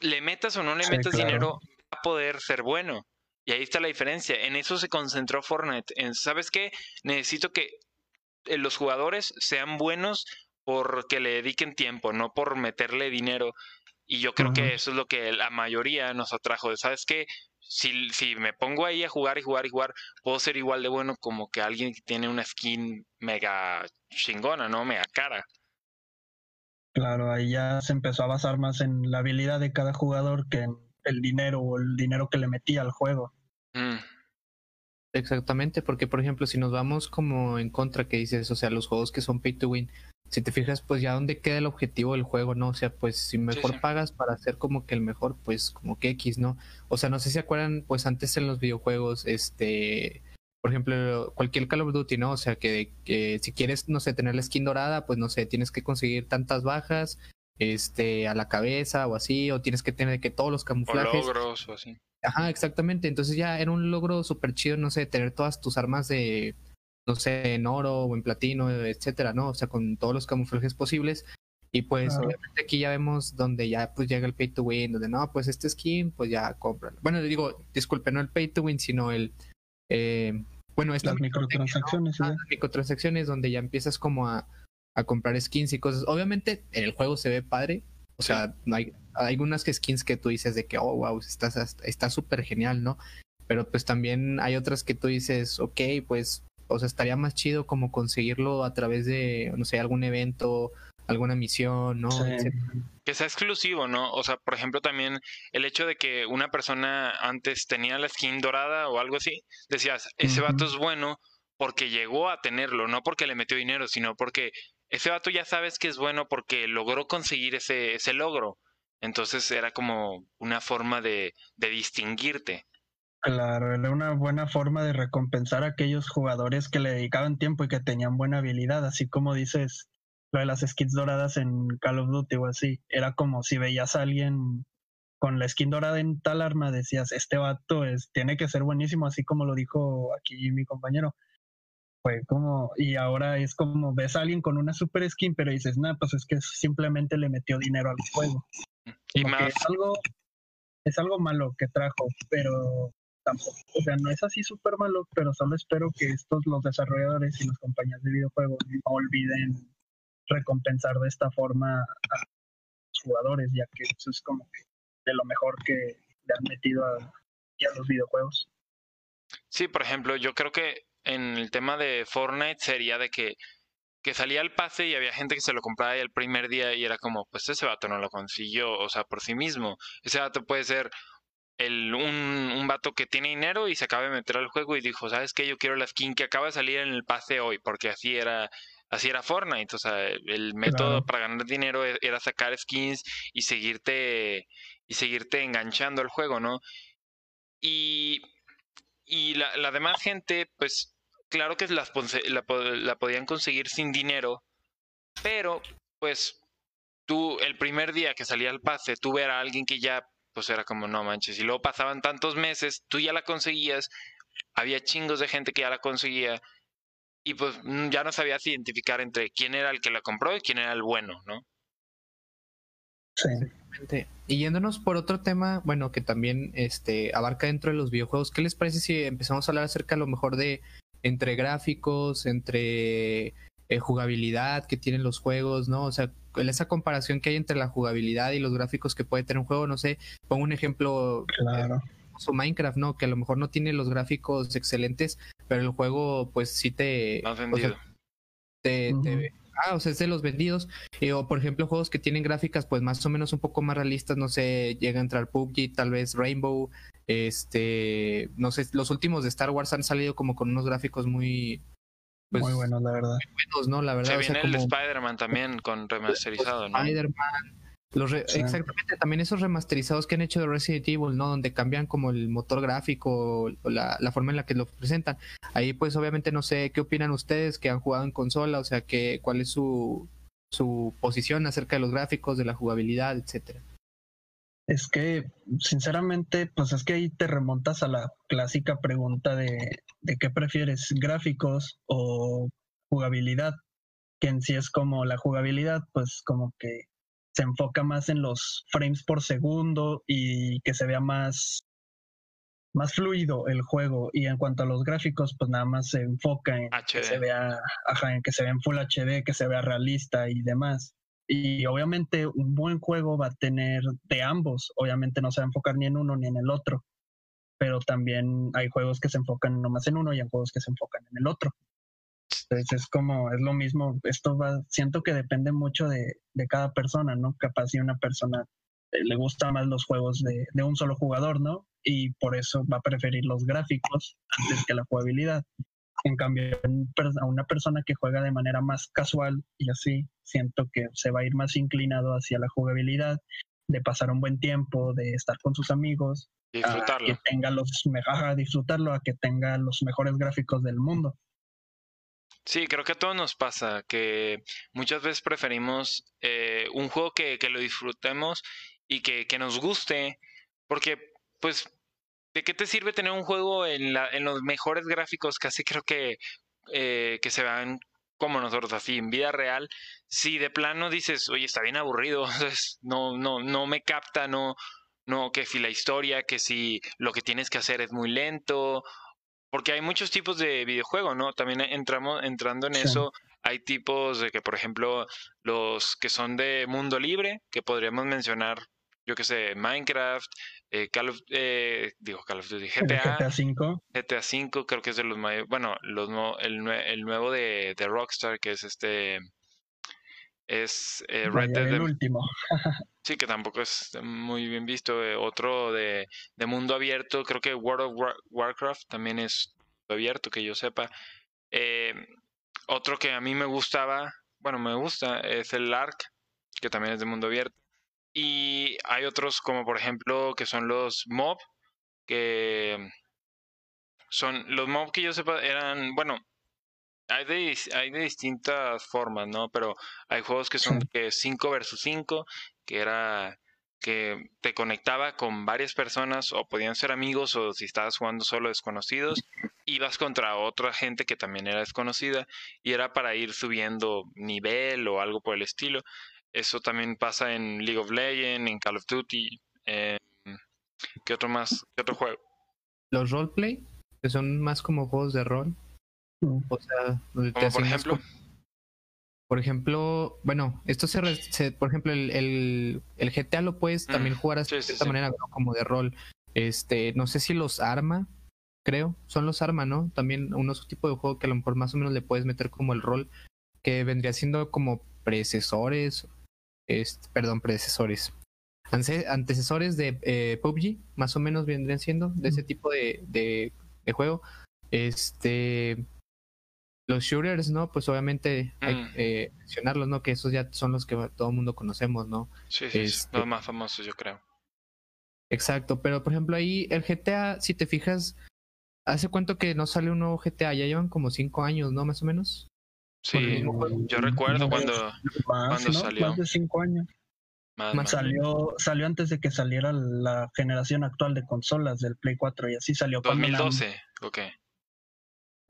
le metas o no le Sí, metas claro. dinero, a poder ser bueno. Y ahí está la diferencia. En eso se concentró Fortnite. En, ¿sabes qué? Necesito que eh, los jugadores sean buenos porque le dediquen tiempo, no por meterle dinero. Y yo creo que eso es lo que la mayoría nos atrajo. ¿Sabes qué? Si, si me pongo ahí a jugar y jugar y jugar, puedo ser igual de bueno como que alguien que tiene una skin mega chingona, ¿no? Mega cara. Claro, ahí ya se empezó a basar más en la habilidad de cada jugador que en el dinero o el dinero que le metía al juego. Mm. Exactamente, porque por ejemplo, si nos vamos como en contra que dices, o sea, los juegos que son pay to win, si te fijas, pues ya dónde queda el objetivo del juego, ¿no? O sea, pues si mejor pagas para hacer como que el mejor, pues como que X, ¿no? O sea, no sé si se acuerdan, pues antes en los videojuegos, este, por ejemplo, cualquier Call of Duty, ¿no? O sea, que, que si quieres, no sé, tener la skin dorada, pues no sé, tienes que conseguir tantas bajas, este, a la cabeza o así, o tienes que tener que todos los camuflajes. O logros o así. Ajá, exactamente. Entonces ya era un logro súper chido, no sé, tener todas tus armas de, no sé, en oro o en platino, etcétera, ¿no? O sea, con todos los camuflajes posibles. Y pues obviamente aquí ya vemos donde ya pues llega el pay to win, donde no, pues este skin, pues ya compran. Bueno, digo, disculpe, no el pay to win, sino el... Eh, bueno, estas microtransacciones. las microtransacciones donde ya empiezas como a, a comprar skins y cosas. Obviamente en el juego se ve padre, o sea, no hay, hay algunas skins que tú dices de que, oh, wow, está súper genial, ¿no? Pero pues también hay otras que tú dices, ok, pues, o sea, estaría más chido como conseguirlo a través de, no sé, algún evento, alguna misión, ¿no? Que sea exclusivo, ¿no? O sea, por ejemplo, también el hecho de que una persona antes tenía la skin dorada o algo así, decías, ese vato es bueno porque llegó a tenerlo, no porque le metió dinero, sino porque ese vato ya sabes que es bueno porque logró conseguir ese, ese logro. Entonces era como una forma de, de distinguirte. Claro, era una buena forma de recompensar a aquellos jugadores que le dedicaban tiempo y que tenían buena habilidad, así como dices lo de las skins doradas en Call of Duty o así. Era como si veías a alguien con la skin dorada en tal arma, decías, este vato es, tiene que ser buenísimo, así como lo dijo aquí mi compañero. Fue como, y ahora es como ves a alguien con una super skin, pero dices, nada, pues es que simplemente le metió dinero al juego. Y más... es algo, es algo malo que trajo, pero tampoco, o sea, no es así súper malo, pero solo espero que estos, los desarrolladores y las compañías de videojuegos no olviden recompensar de esta forma a los jugadores, ya que eso es como que de lo mejor que le han metido a, a los videojuegos. Sí, por ejemplo, yo creo que en el tema de Fortnite sería de que, que salía el pase y había gente que se lo compraba el primer día y era como, pues ese vato no lo consiguió, o sea, por sí mismo. Ese vato puede ser el, un, un vato que tiene dinero y se acaba de meter al juego y dijo, ¿sabes qué? Yo quiero la skin que acaba de salir en el pase hoy, porque así era así era Fortnite, o sea, el método para ganar dinero e, era sacar skins y seguirte y seguirte enganchando al juego, ¿no? Y y la, demás gente, pues claro que las, la, la podían conseguir sin dinero, pero pues tú el primer día que salía el pase, tú ver a alguien que ya, pues era como, no manches, y luego pasaban tantos meses, tú ya la conseguías, había chingos de gente que ya la conseguía, y pues mm, ya no sabías identificar entre quién era el que la compró y quién era el bueno, ¿no? Sí. Y yéndonos por otro tema, bueno, que también este abarca dentro de los videojuegos, ¿qué les parece si empezamos a hablar acerca a lo mejor de entre gráficos, entre eh, jugabilidad que tienen los juegos, ¿no? O sea, esa comparación que hay entre la jugabilidad y los gráficos que puede tener un juego, no sé, pongo un ejemplo. Claro. o Minecraft, ¿no? Que a lo mejor no tiene los gráficos excelentes, pero el juego, pues sí te. te, Ah, o sea, es de los vendidos. Eh, o por ejemplo, juegos que tienen gráficas pues más o menos un poco más realistas, no sé, llega a entrar PUBG, tal vez Rainbow, este, no sé, los últimos de Star Wars han salido como con unos gráficos muy... Pues, muy buenos, la verdad. Muy buenos, ¿no? La verdad. Se viene el Spider-Man también con remasterizado, ¿no? Spider-Man, Exactamente, también esos remasterizados que han hecho de Resident Evil, ¿no? Donde cambian como el motor gráfico, o la, forma en la que lo presentan. Ahí pues obviamente no sé qué opinan ustedes que han jugado en consola, o sea, que, cuál es su, su posición acerca de los gráficos, de la jugabilidad, etcétera. Es que, sinceramente, pues es que ahí te remontas a la clásica pregunta de, de qué prefieres, gráficos o jugabilidad, que en sí es como la jugabilidad, pues como que se enfoca más en los frames por segundo y que se vea más, más fluido el juego. Y en cuanto a los gráficos, pues nada más se enfoca en que se vea, ajá, en que se vea en Full HD, que se vea realista y demás. Y obviamente un buen juego va a tener de ambos. Obviamente no se va a enfocar ni en uno ni en el otro. Pero también hay juegos que se enfocan nomás en uno y hay juegos que se enfocan en el otro. Entonces es como, es lo mismo. Esto va, siento que depende mucho de, de cada persona, ¿no? Capaz si una persona eh, le gustan más los juegos de, de un solo jugador, ¿no? Y por eso va a preferir los gráficos antes que la jugabilidad. En cambio, a una persona que juega de manera más casual y así, siento que se va a ir más inclinado hacia la jugabilidad, de pasar un buen tiempo, de estar con sus amigos, disfrutarlo. a que tenga los a disfrutarlo, a que tenga los mejores gráficos del mundo. Sí, creo que a todos nos pasa que muchas veces preferimos eh, un juego que, que, lo disfrutemos y que, que nos guste, porque pues ¿de qué te sirve tener un juego en, la, en los mejores gráficos? Casi creo que, eh, que se vean como nosotros, así, en vida real. Si de plano dices, oye, está bien aburrido, no, no, no me capta, no, no, que si la historia, que si lo que tienes que hacer es muy lento, porque hay muchos tipos de videojuegos, ¿no? También entramos, entrando en eso, hay tipos de que, por ejemplo, los que son de mundo libre, que podríamos mencionar, yo que sé, Minecraft, eh, Call of, eh, digo Call of Duty, GTA, GTA 5. GTA 5 creo que es de los mayores, bueno, los el, el nuevo de, de, Rockstar que es este es eh, Red Dead el último. sí, que tampoco es muy bien visto. Eh, otro de, de, mundo abierto, creo que World of Warcraft también es abierto, que yo sepa. Eh, otro que a mí me gustaba, bueno, me gusta, es el ARK, que también es de mundo abierto. Y hay otros como por ejemplo que son los mob, que son los mob que yo sepa eran, bueno, hay de, hay de distintas formas, ¿no? Pero hay juegos que son que 5 versus 5, que era que te conectaba con varias personas o podían ser amigos o si estabas jugando solo desconocidos, ibas contra otra gente que también era desconocida y era para ir subiendo nivel o algo por el estilo. Eso también pasa en League of Legends, en Call of Duty. Eh, ¿Qué otro más? ¿Qué otro juego? Los roleplay, que son más como juegos de rol. O sea, donde te por ejemplo. Por ejemplo, bueno, esto se, por ejemplo, el, el, el, GTA lo puedes mm, también jugar de cierta manera como de rol. Este, no sé si los arma, creo, son los arma, ¿no? También unos tipo de juego que a lo mejor más o menos le puedes meter como el rol, que vendría siendo como predecesores perdón, predecesores. antecesores de eh, PUBG, más o menos vendrían siendo, de ese tipo de, de, juego. Este. Los shooters, ¿no? Pues obviamente hay mm. que eh, mencionarlos, ¿no? Que esos ya son los que todo el mundo conocemos, ¿no? Sí, sí, este los más famosos, yo creo. Exacto, pero por ejemplo ahí el GTA, si te fijas, ¿hace cuánto que no sale un nuevo GTA? Ya llevan como cinco años, ¿no? Más o menos. Sí, yo recuerdo cuando, cuando salió. Más de cinco años. salió, salió antes de que saliera la generación actual de consolas del Play 4 y así salió. 2012, ok.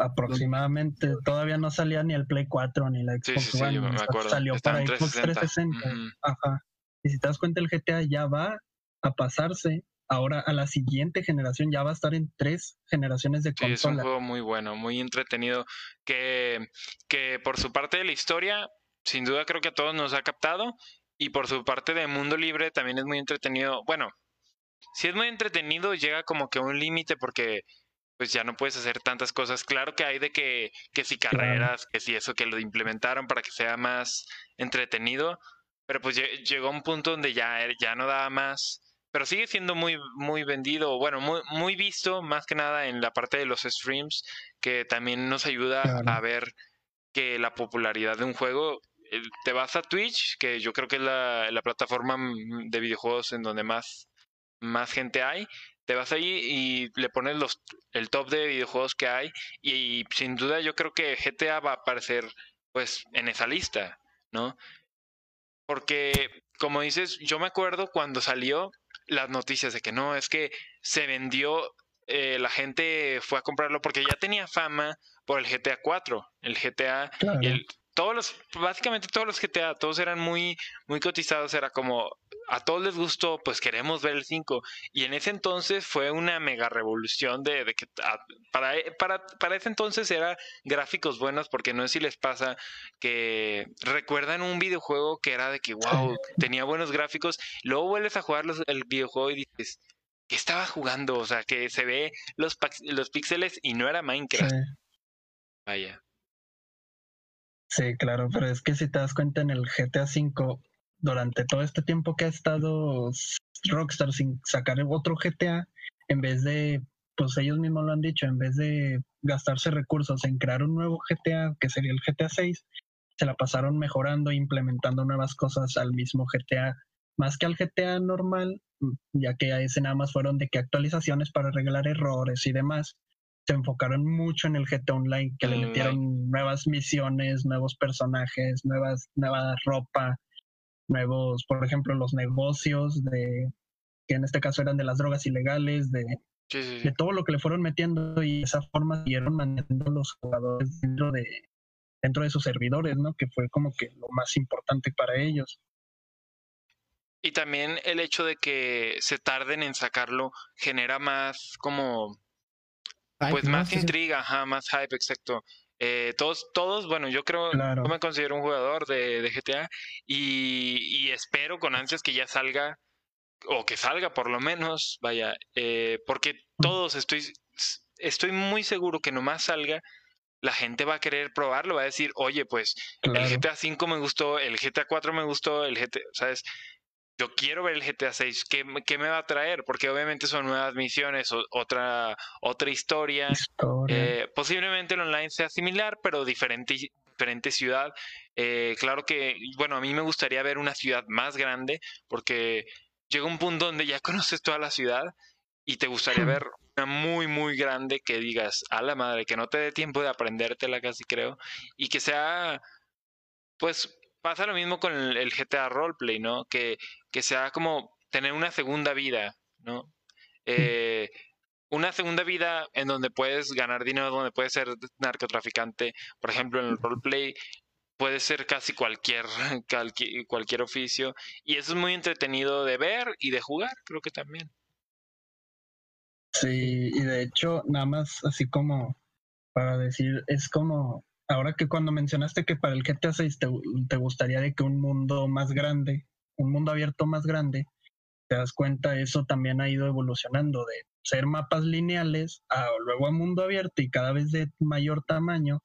Aproximadamente, todavía no salía ni el Play 4 ni la Xbox sí, sí, One. me acuerdo. Salió para Xbox 360. Ajá. Y si te das cuenta, el GTA ya va a pasarse ahora a la siguiente generación ya va a estar en tres generaciones de consola. Sí, es un juego muy bueno, muy entretenido, que, que por su parte de la historia, sin duda creo que a todos nos ha captado, y por su parte de mundo libre también es muy entretenido. Bueno, si es muy entretenido, llega como que a un límite porque pues ya no puedes hacer tantas cosas. Claro que hay de que, que si carreras, que si eso que lo implementaron para que sea más entretenido, pero pues llegó a un punto donde ya, ya no daba más pero sigue siendo muy, muy vendido, bueno, muy, muy visto más que nada en la parte de los streams, que también nos ayuda a ver que la popularidad de un juego, te vas a Twitch, que yo creo que es la, la plataforma de videojuegos en donde más, más gente hay, te vas ahí y le pones los, el top de videojuegos que hay y, sin duda yo creo que GTA va a aparecer pues en esa lista, ¿no? Porque como dices, yo me acuerdo cuando salió las noticias de que no, es que se vendió, eh, la gente fue a comprarlo porque ya tenía fama por el GTA 4, el GTA y el, todos los, básicamente todos los GTA, todos eran muy, muy cotizados, era como a todos les gustó, pues queremos ver el 5. Y en ese entonces fue una mega revolución de, que para, para, para ese entonces era gráficos buenos, porque no sé si les pasa que recuerdan un videojuego que era de que, wow, tenía buenos gráficos, luego vuelves a jugar el videojuego y dices, ¿qué estaba jugando? O sea, que se ve los, los píxeles y no era Minecraft. Vaya. Sí, claro, pero es que si te das cuenta en el GTA V, durante todo este tiempo que ha estado Rockstar sin sacar otro GTA, en vez de, pues ellos mismos lo han dicho, en vez de gastarse recursos en crear un nuevo GTA, que sería el GTA 6, se la pasaron mejorando, implementando nuevas cosas al mismo GTA, más que al GTA normal, ya que a ese nada más fueron de que actualizaciones para arreglar errores y demás se enfocaron mucho en el GTA Online, que le metieron nuevas misiones, nuevos personajes, nuevas, nueva ropa, nuevos, por ejemplo, los negocios de que en este caso eran de las drogas ilegales, de, de todo lo que le fueron metiendo y de esa forma siguieron manteniendo los jugadores dentro de dentro de sus servidores, ¿no? Que fue como que lo más importante para ellos. Y también el hecho de que se tarden en sacarlo genera más como pues más intriga, ajá, más hype, exacto. Eh, todos, todos, bueno, yo creo, yo me considero un jugador de, GTA y, espero con ansias que ya salga, o que salga por lo menos, vaya, eh, porque todos estoy, estoy muy seguro que nomás salga, la gente va a querer probarlo, va a decir, oye, pues el GTA 5 me gustó, el GTA 4 me gustó, el GTA, ¿sabes? Yo quiero ver el GTA 6, ¿qué, me va a traer? Porque obviamente son nuevas misiones, otra, otra historia. Eh, posiblemente el online sea similar, pero diferente, diferente ciudad. Eh, claro que, bueno, a mí me gustaría ver una ciudad más grande, porque llega un punto donde ya conoces toda la ciudad y te gustaría hmm. ver una muy, muy grande que digas, a la madre, que no te dé tiempo de aprendértela casi creo, y que sea, pues, pasa lo mismo con el, GTA Roleplay, ¿no? Que, que sea como tener una segunda vida, ¿no? Eh, una segunda vida en donde puedes ganar dinero, donde puedes ser narcotraficante. Por ejemplo, en el roleplay puede ser casi cualquier, cualquier oficio. Y eso es muy entretenido de ver y de jugar, creo que también. Sí, y de hecho, nada más así como para decir, es como ahora que cuando mencionaste que para el GTA 6 te, gustaría de que un mundo más grande, un mundo abierto más grande, te das cuenta, eso también ha ido evolucionando de ser mapas lineales a luego a mundo abierto y cada vez de mayor tamaño.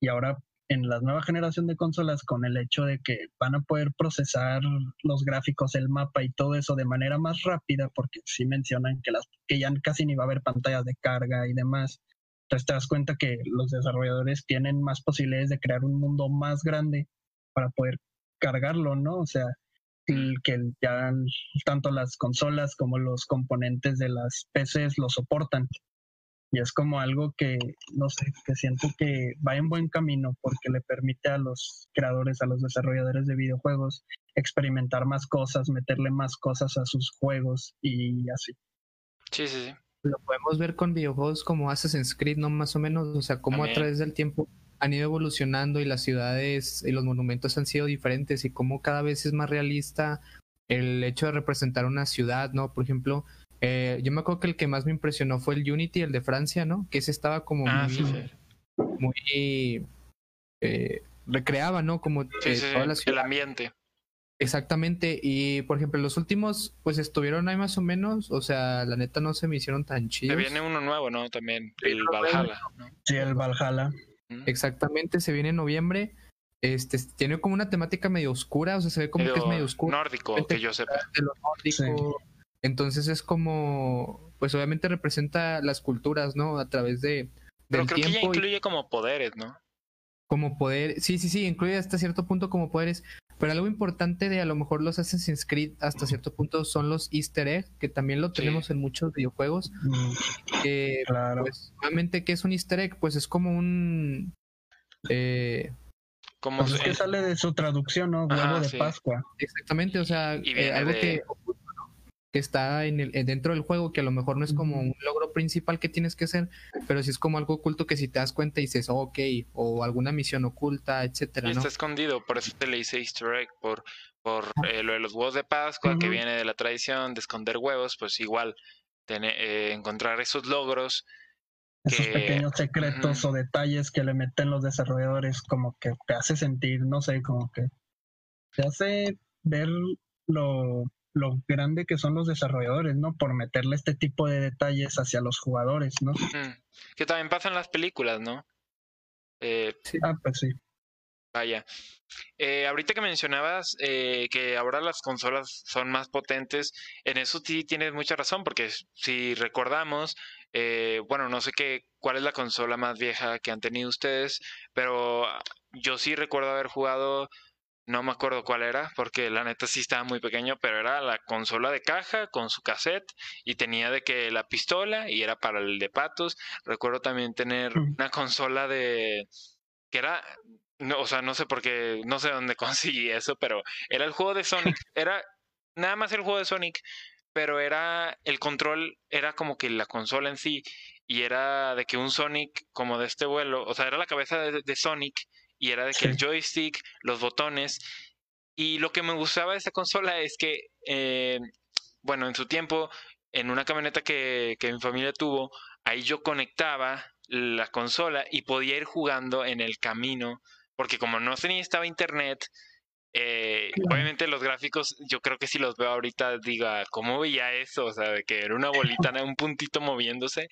Y ahora en la nueva generación de consolas, con el hecho de que van a poder procesar los gráficos, el mapa y todo eso de manera más rápida, porque sí mencionan que, las, que ya casi ni va a haber pantallas de carga y demás, entonces te das cuenta que los desarrolladores tienen más posibilidades de crear un mundo más grande para poder cargarlo, ¿no? O sea, que ya tanto las consolas como los componentes de las PCs lo soportan. Y es como algo que, no sé, que siento que va en buen camino porque le permite a los creadores, a los desarrolladores de videojuegos, experimentar más cosas, meterle más cosas a sus juegos y así. Sí, sí, sí lo podemos ver con videojuegos como Assassin's Creed, ¿no? Más o menos, o sea, cómo a través del tiempo han ido evolucionando y las ciudades y los monumentos han sido diferentes y cómo cada vez es más realista el hecho de representar una ciudad, ¿no? Por ejemplo, eh, yo me acuerdo que el que más me impresionó fue el Unity, el de Francia, ¿no? Que ese estaba como ah, muy, eh, recreaba, ¿no? Como eh, toda la ciudad. el ambiente. Exactamente, y por ejemplo, los últimos, pues estuvieron ahí más o menos, o sea, la neta no se me hicieron tan chidos. Se viene uno nuevo, ¿no? También, el Valhalla. Sí, el Valhalla. Exactamente, se viene en noviembre. Este tiene como una temática medio oscura, o sea, se ve como que es medio oscuro. Nórdico, que yo sepa. Entonces es como, pues obviamente representa las culturas, ¿no? A través de. Pero creo que ya incluye como poderes, ¿no? Como poder, sí, sí, sí, incluye hasta cierto punto como poderes. Pero algo importante de a lo mejor los Assassin's Creed hasta cierto punto son los easter eggs, que también lo tenemos en muchos videojuegos. Mm, claro. Pues, obviamente, ¿qué es un easter egg? Pues es como un... Eh, como pues que sale de su traducción, ¿no? Huevo de Pascua. Exactamente, o sea, eh, algo que que está en el, dentro del juego, que a lo mejor no es como un logro principal que tienes que hacer, pero sí es como algo oculto que si te das cuenta y dices, ok, o alguna misión oculta, etcétera. Y está escondido, por eso te le hice easter egg, por, por eh, lo de los huevos de Pascua, que viene de la tradición de esconder huevos, pues igual, tener, eh, encontrar esos logros. Esos pequeños secretos o detalles que le meten los desarrolladores, como que te hace sentir, no sé, como que te hace ver lo, lo grande que son los desarrolladores, ¿no? Por meterle este tipo de detalles hacia los jugadores, ¿no? Que también pasa en las películas, ¿no? Eh, ah, pues sí. Vaya. Eh, ahorita que mencionabas eh, que ahora las consolas son más potentes, en eso sí tienes mucha razón, porque si recordamos, eh, bueno, no sé qué, cuál es la consola más vieja que han tenido ustedes, pero yo sí recuerdo haber jugado no me acuerdo cuál era, porque la neta sí estaba muy pequeño, pero era la consola de caja con su cassette y tenía de que la pistola y era para el de patos. Recuerdo también tener una consola de que era no, o sea, no sé por qué, no sé dónde conseguí eso, pero era el juego de Sonic, era nada más el juego de Sonic, pero era el control era como que la consola en sí y era de que un Sonic como de este vuelo, o sea, era la cabeza de Sonic y era de que el joystick, los botones. Y lo que me gustaba de esta consola es que, eh, bueno, en su tiempo, en una camioneta que, que mi familia tuvo, ahí yo conectaba la consola y podía ir jugando en el camino, porque como no tenía estaba internet, eh, obviamente los gráficos, yo creo que si los veo ahorita, diga, ¿cómo veía eso? O sea, de que era una bolita, un puntito moviéndose.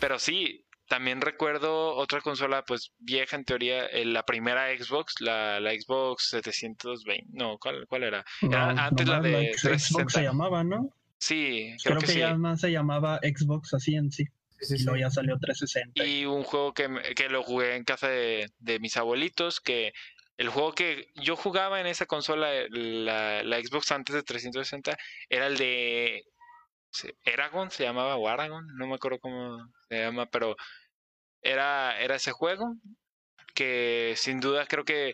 Pero sí, también recuerdo otra consola, pues vieja en teoría, eh, la primera Xbox, la, la Xbox 720. No, ¿cuál, cuál era? antes la de Xbox se llamaba, ¿no? Sí, creo, que, ya más se llamaba Xbox así en sí. Sí, y luego ya salió 360. Y un juego que, que lo jugué en casa de, de, mis abuelitos, que el juego que yo jugaba en esa consola, la, la Xbox antes de 360, era el de Eragon se llamaba o Aragon, no me acuerdo cómo se llama, pero era, era ese juego que sin duda creo que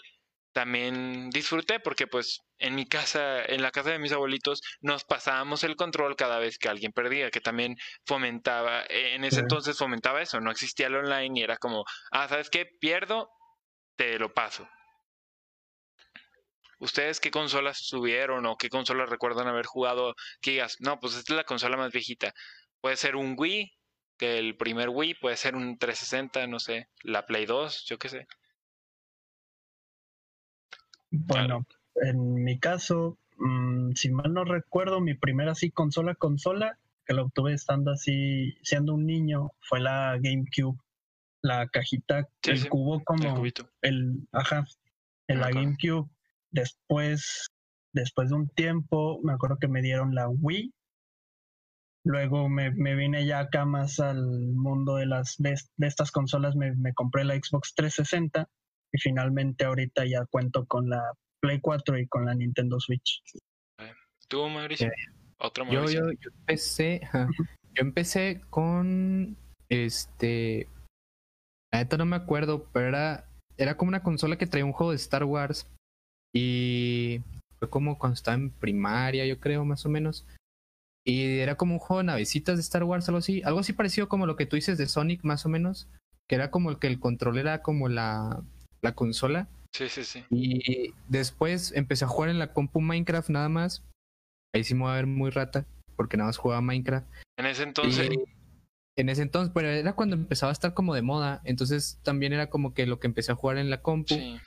también disfruté porque pues en mi casa, en la casa de mis abuelitos, nos pasábamos el control cada vez que alguien perdía, que también fomentaba, en ese entonces fomentaba eso, no existía el online y era como, ah, ¿sabes qué? Pierdo, te lo paso. ¿Ustedes qué consolas tuvieron o qué consolas recuerdan haber jugado? Que digas, no, pues esta es la consola más viejita. Puede ser un Wii, que el primer Wii, puede ser un 360, no sé, la Play 2, yo qué sé. Bueno, en mi caso, mm, si mal no recuerdo, mi primera así consola, consola, que la obtuve estando así, siendo un niño, fue la GameCube. La cajita, el cubo como el, ajá, en la GameCube Después, después de un tiempo, me acuerdo que me dieron la Wii. Luego me, me vine ya acá más al mundo de las de, estas consolas, me, me, compré la Xbox 360 y finalmente ahorita ya cuento con la Play 4 y con la Nintendo Switch. ¿Tú, Mauricio? ¿Otro Mauricio? Yo, yo, empecé, yo empecé con este, esto no me acuerdo, pero era, era como una consola que traía un juego de Star Wars y fue como cuando estaba en primaria, yo creo, más o menos. Y era como un juego de navecitas de Star Wars, algo así. Algo así parecido como lo que tú dices de Sonic, más o menos. Que era como el que el control era como la, la consola. Sí, sí, sí. Y después empecé a jugar en la compu Minecraft nada más. Ahí sí me voy a ver muy rata, porque nada más jugaba Minecraft. En ese entonces. en ese entonces, pero era cuando empezaba a estar como de moda. Entonces también era como que lo que empecé a jugar en la compu. Sí.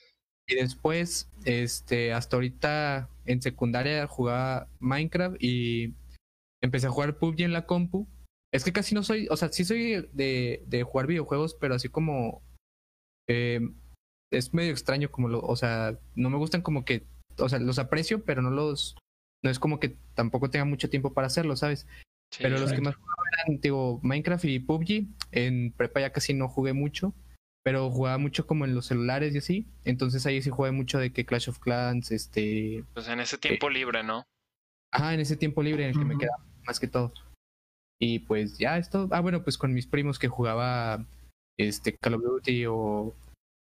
Y después, este, hasta ahorita en secundaria jugaba Minecraft y empecé a jugar PUBG en la compu. Es que casi no soy, o sea, sí soy de, de jugar videojuegos, pero así como eh, es medio extraño como lo, o sea, no me gustan como que, o sea, los aprecio, pero no los, no es como que tampoco tenga mucho tiempo para hacerlo, ¿sabes? pero los que más jugaban eran, digo, Minecraft y PUBG. En prepa ya casi no jugué mucho pero jugaba mucho como en los celulares y así. Entonces ahí sí jugué mucho de que Clash of Clans, este... Pues en ese tiempo libre, ¿no? Ajá, en ese tiempo libre en el que me quedaba más que todo. Y pues ya esto, ah bueno, pues con mis primos que jugaba este Call of Duty o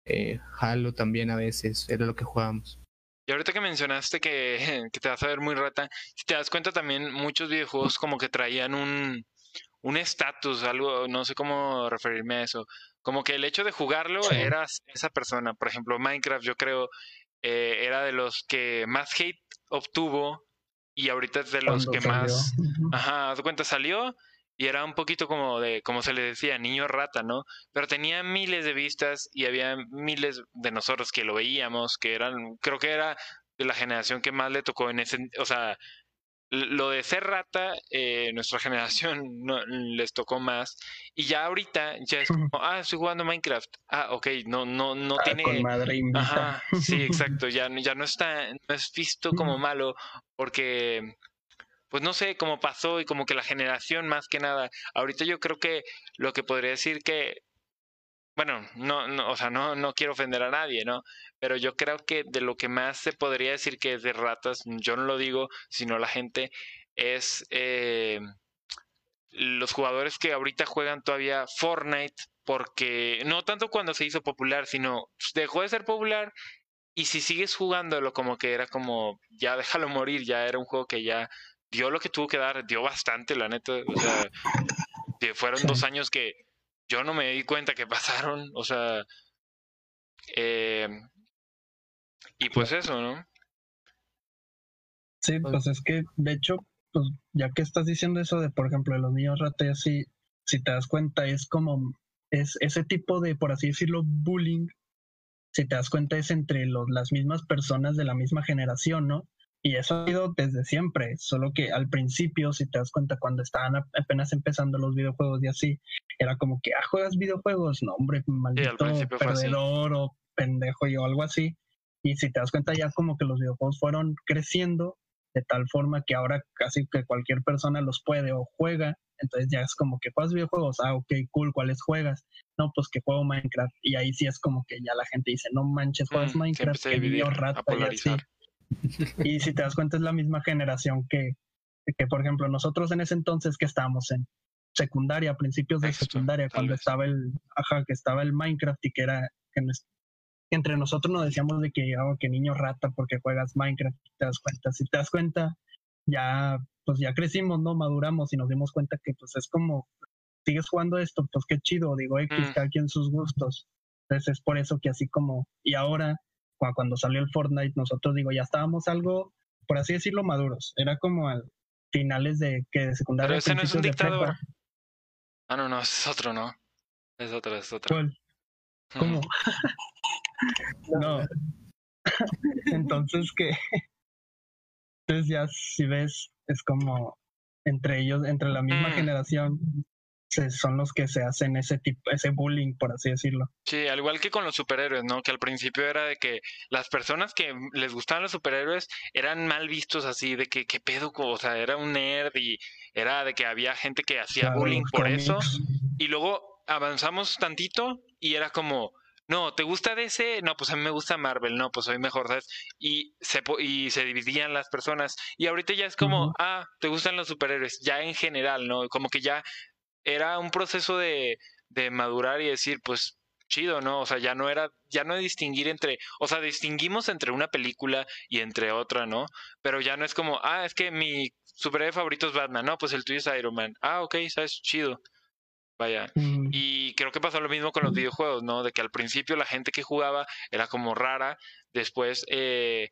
eh, Halo también a veces, era lo que jugábamos. Y ahorita que mencionaste que, que te vas a ver muy rata, si te das cuenta también muchos videojuegos como que traían un un estatus, algo, no sé cómo referirme a eso. Como que el hecho de jugarlo eras esa persona. Por ejemplo, Minecraft, yo creo, eh, era de los que más hate obtuvo y ahorita es de los que más. Ajá, de cuenta salió y era un poquito como de, como se le decía, niño rata, ¿no? Pero tenía miles de vistas y había miles de nosotros que lo veíamos, que eran, creo que era de la generación que más le tocó en ese, o sea, lo de ser rata, eh, nuestra generación no, les tocó más. Y ya ahorita, ya es como, ah, estoy jugando Minecraft. Ah, ok, no, no, no ah, tiene. madre Ajá, sí, exacto. Ya, ya no está, no es visto como malo, porque, pues no sé cómo pasó y como que la generación más que nada. Ahorita yo creo que lo que podría decir que bueno, no, no, o sea, no, no quiero ofender a nadie, ¿no? Pero yo creo que de lo que más se podría decir que es de ratas, yo no lo digo, sino la gente, es eh, los jugadores que ahorita juegan todavía Fortnite, porque no tanto cuando se hizo popular, sino dejó de ser popular y si sigues jugándolo como que era como, ya déjalo morir, ya era un juego que ya dio lo que tuvo que dar, dio bastante, la neta, o sea, fueron dos años que yo no me di cuenta que pasaron, o sea, eh, y pues eso, ¿no? Sí, pues es que, de hecho, pues ya que estás diciendo eso de, por ejemplo, de los niños ratas, si, si te das cuenta, es como, es ese tipo de, por así decirlo, bullying, si te das cuenta, es entre los, las mismas personas de la misma generación, ¿no? Y eso ha sido desde siempre, solo que al principio, si te das cuenta, cuando estaban apenas empezando los videojuegos y así, era como que, ah, juegas videojuegos, no, hombre, maldito perdedor o pendejo y o algo así. Y si te das cuenta, ya como que los videojuegos fueron creciendo de tal forma que ahora casi que cualquier persona los puede o juega. Entonces ya es como que juegas videojuegos, ah, ok, cool, ¿cuáles juegas? No, pues que juego Minecraft. Y ahí sí es como que ya la gente dice, no manches, juegas mm, Minecraft, que niño rata y así. Y si te das cuenta, es la misma generación que, que, por ejemplo, nosotros en ese entonces que estábamos en secundaria, principios de secundaria, cuando estaba el, ajá, que estaba el Minecraft y que era, que, entre nosotros nos decíamos de que, oh, que niño rata porque juegas Minecraft, te das cuenta, si te das cuenta, ya, pues ya crecimos, ¿no? Maduramos y nos dimos cuenta que pues es como, sigues jugando esto, pues qué chido, digo, X, mm. cada quien sus gustos. Entonces es por eso que así como, y ahora cuando salió el Fortnite, nosotros digo, ya estábamos algo, por así decirlo, maduros. Era como al finales de que de secundaria. Pero ese no es un dictador. Ah, no, no, es otro, ¿no? Es otro, es otro. ¿Cómo? no. Entonces que entonces ya si ves es como entre ellos, entre la misma mm. generación, son los que se hacen ese tipo, ese bullying, por así decirlo. Sí, al igual que con los superhéroes, ¿no? Que al principio era de que las personas que les gustaban los superhéroes eran mal vistos así, de que, ¿qué pedo? O sea, era un nerd y era de que había gente que hacía bullying por eso. Y luego avanzamos tantito y era como, no, ¿te gusta DC? No, pues a mí me gusta Marvel, no, pues soy mejor, ¿sabes? Y se, y se dividían las personas. Y ahorita ya es como, ah, ¿te gustan los superhéroes? Ya en general, ¿no? Como que ya era un proceso de, de madurar y decir, pues chido, ¿no? O sea, ya no era, ya no distinguir entre, o sea, distinguimos entre una película y entre otra, ¿no? Pero ya no es como, ah, es que mi superhéroe favorito es Batman, no, pues el tuyo es Iron Man. Ah, ok, sabes, chido. Vaya. Y creo que pasó lo mismo con los videojuegos, ¿no? De que al principio la gente que jugaba era como rara, después eh,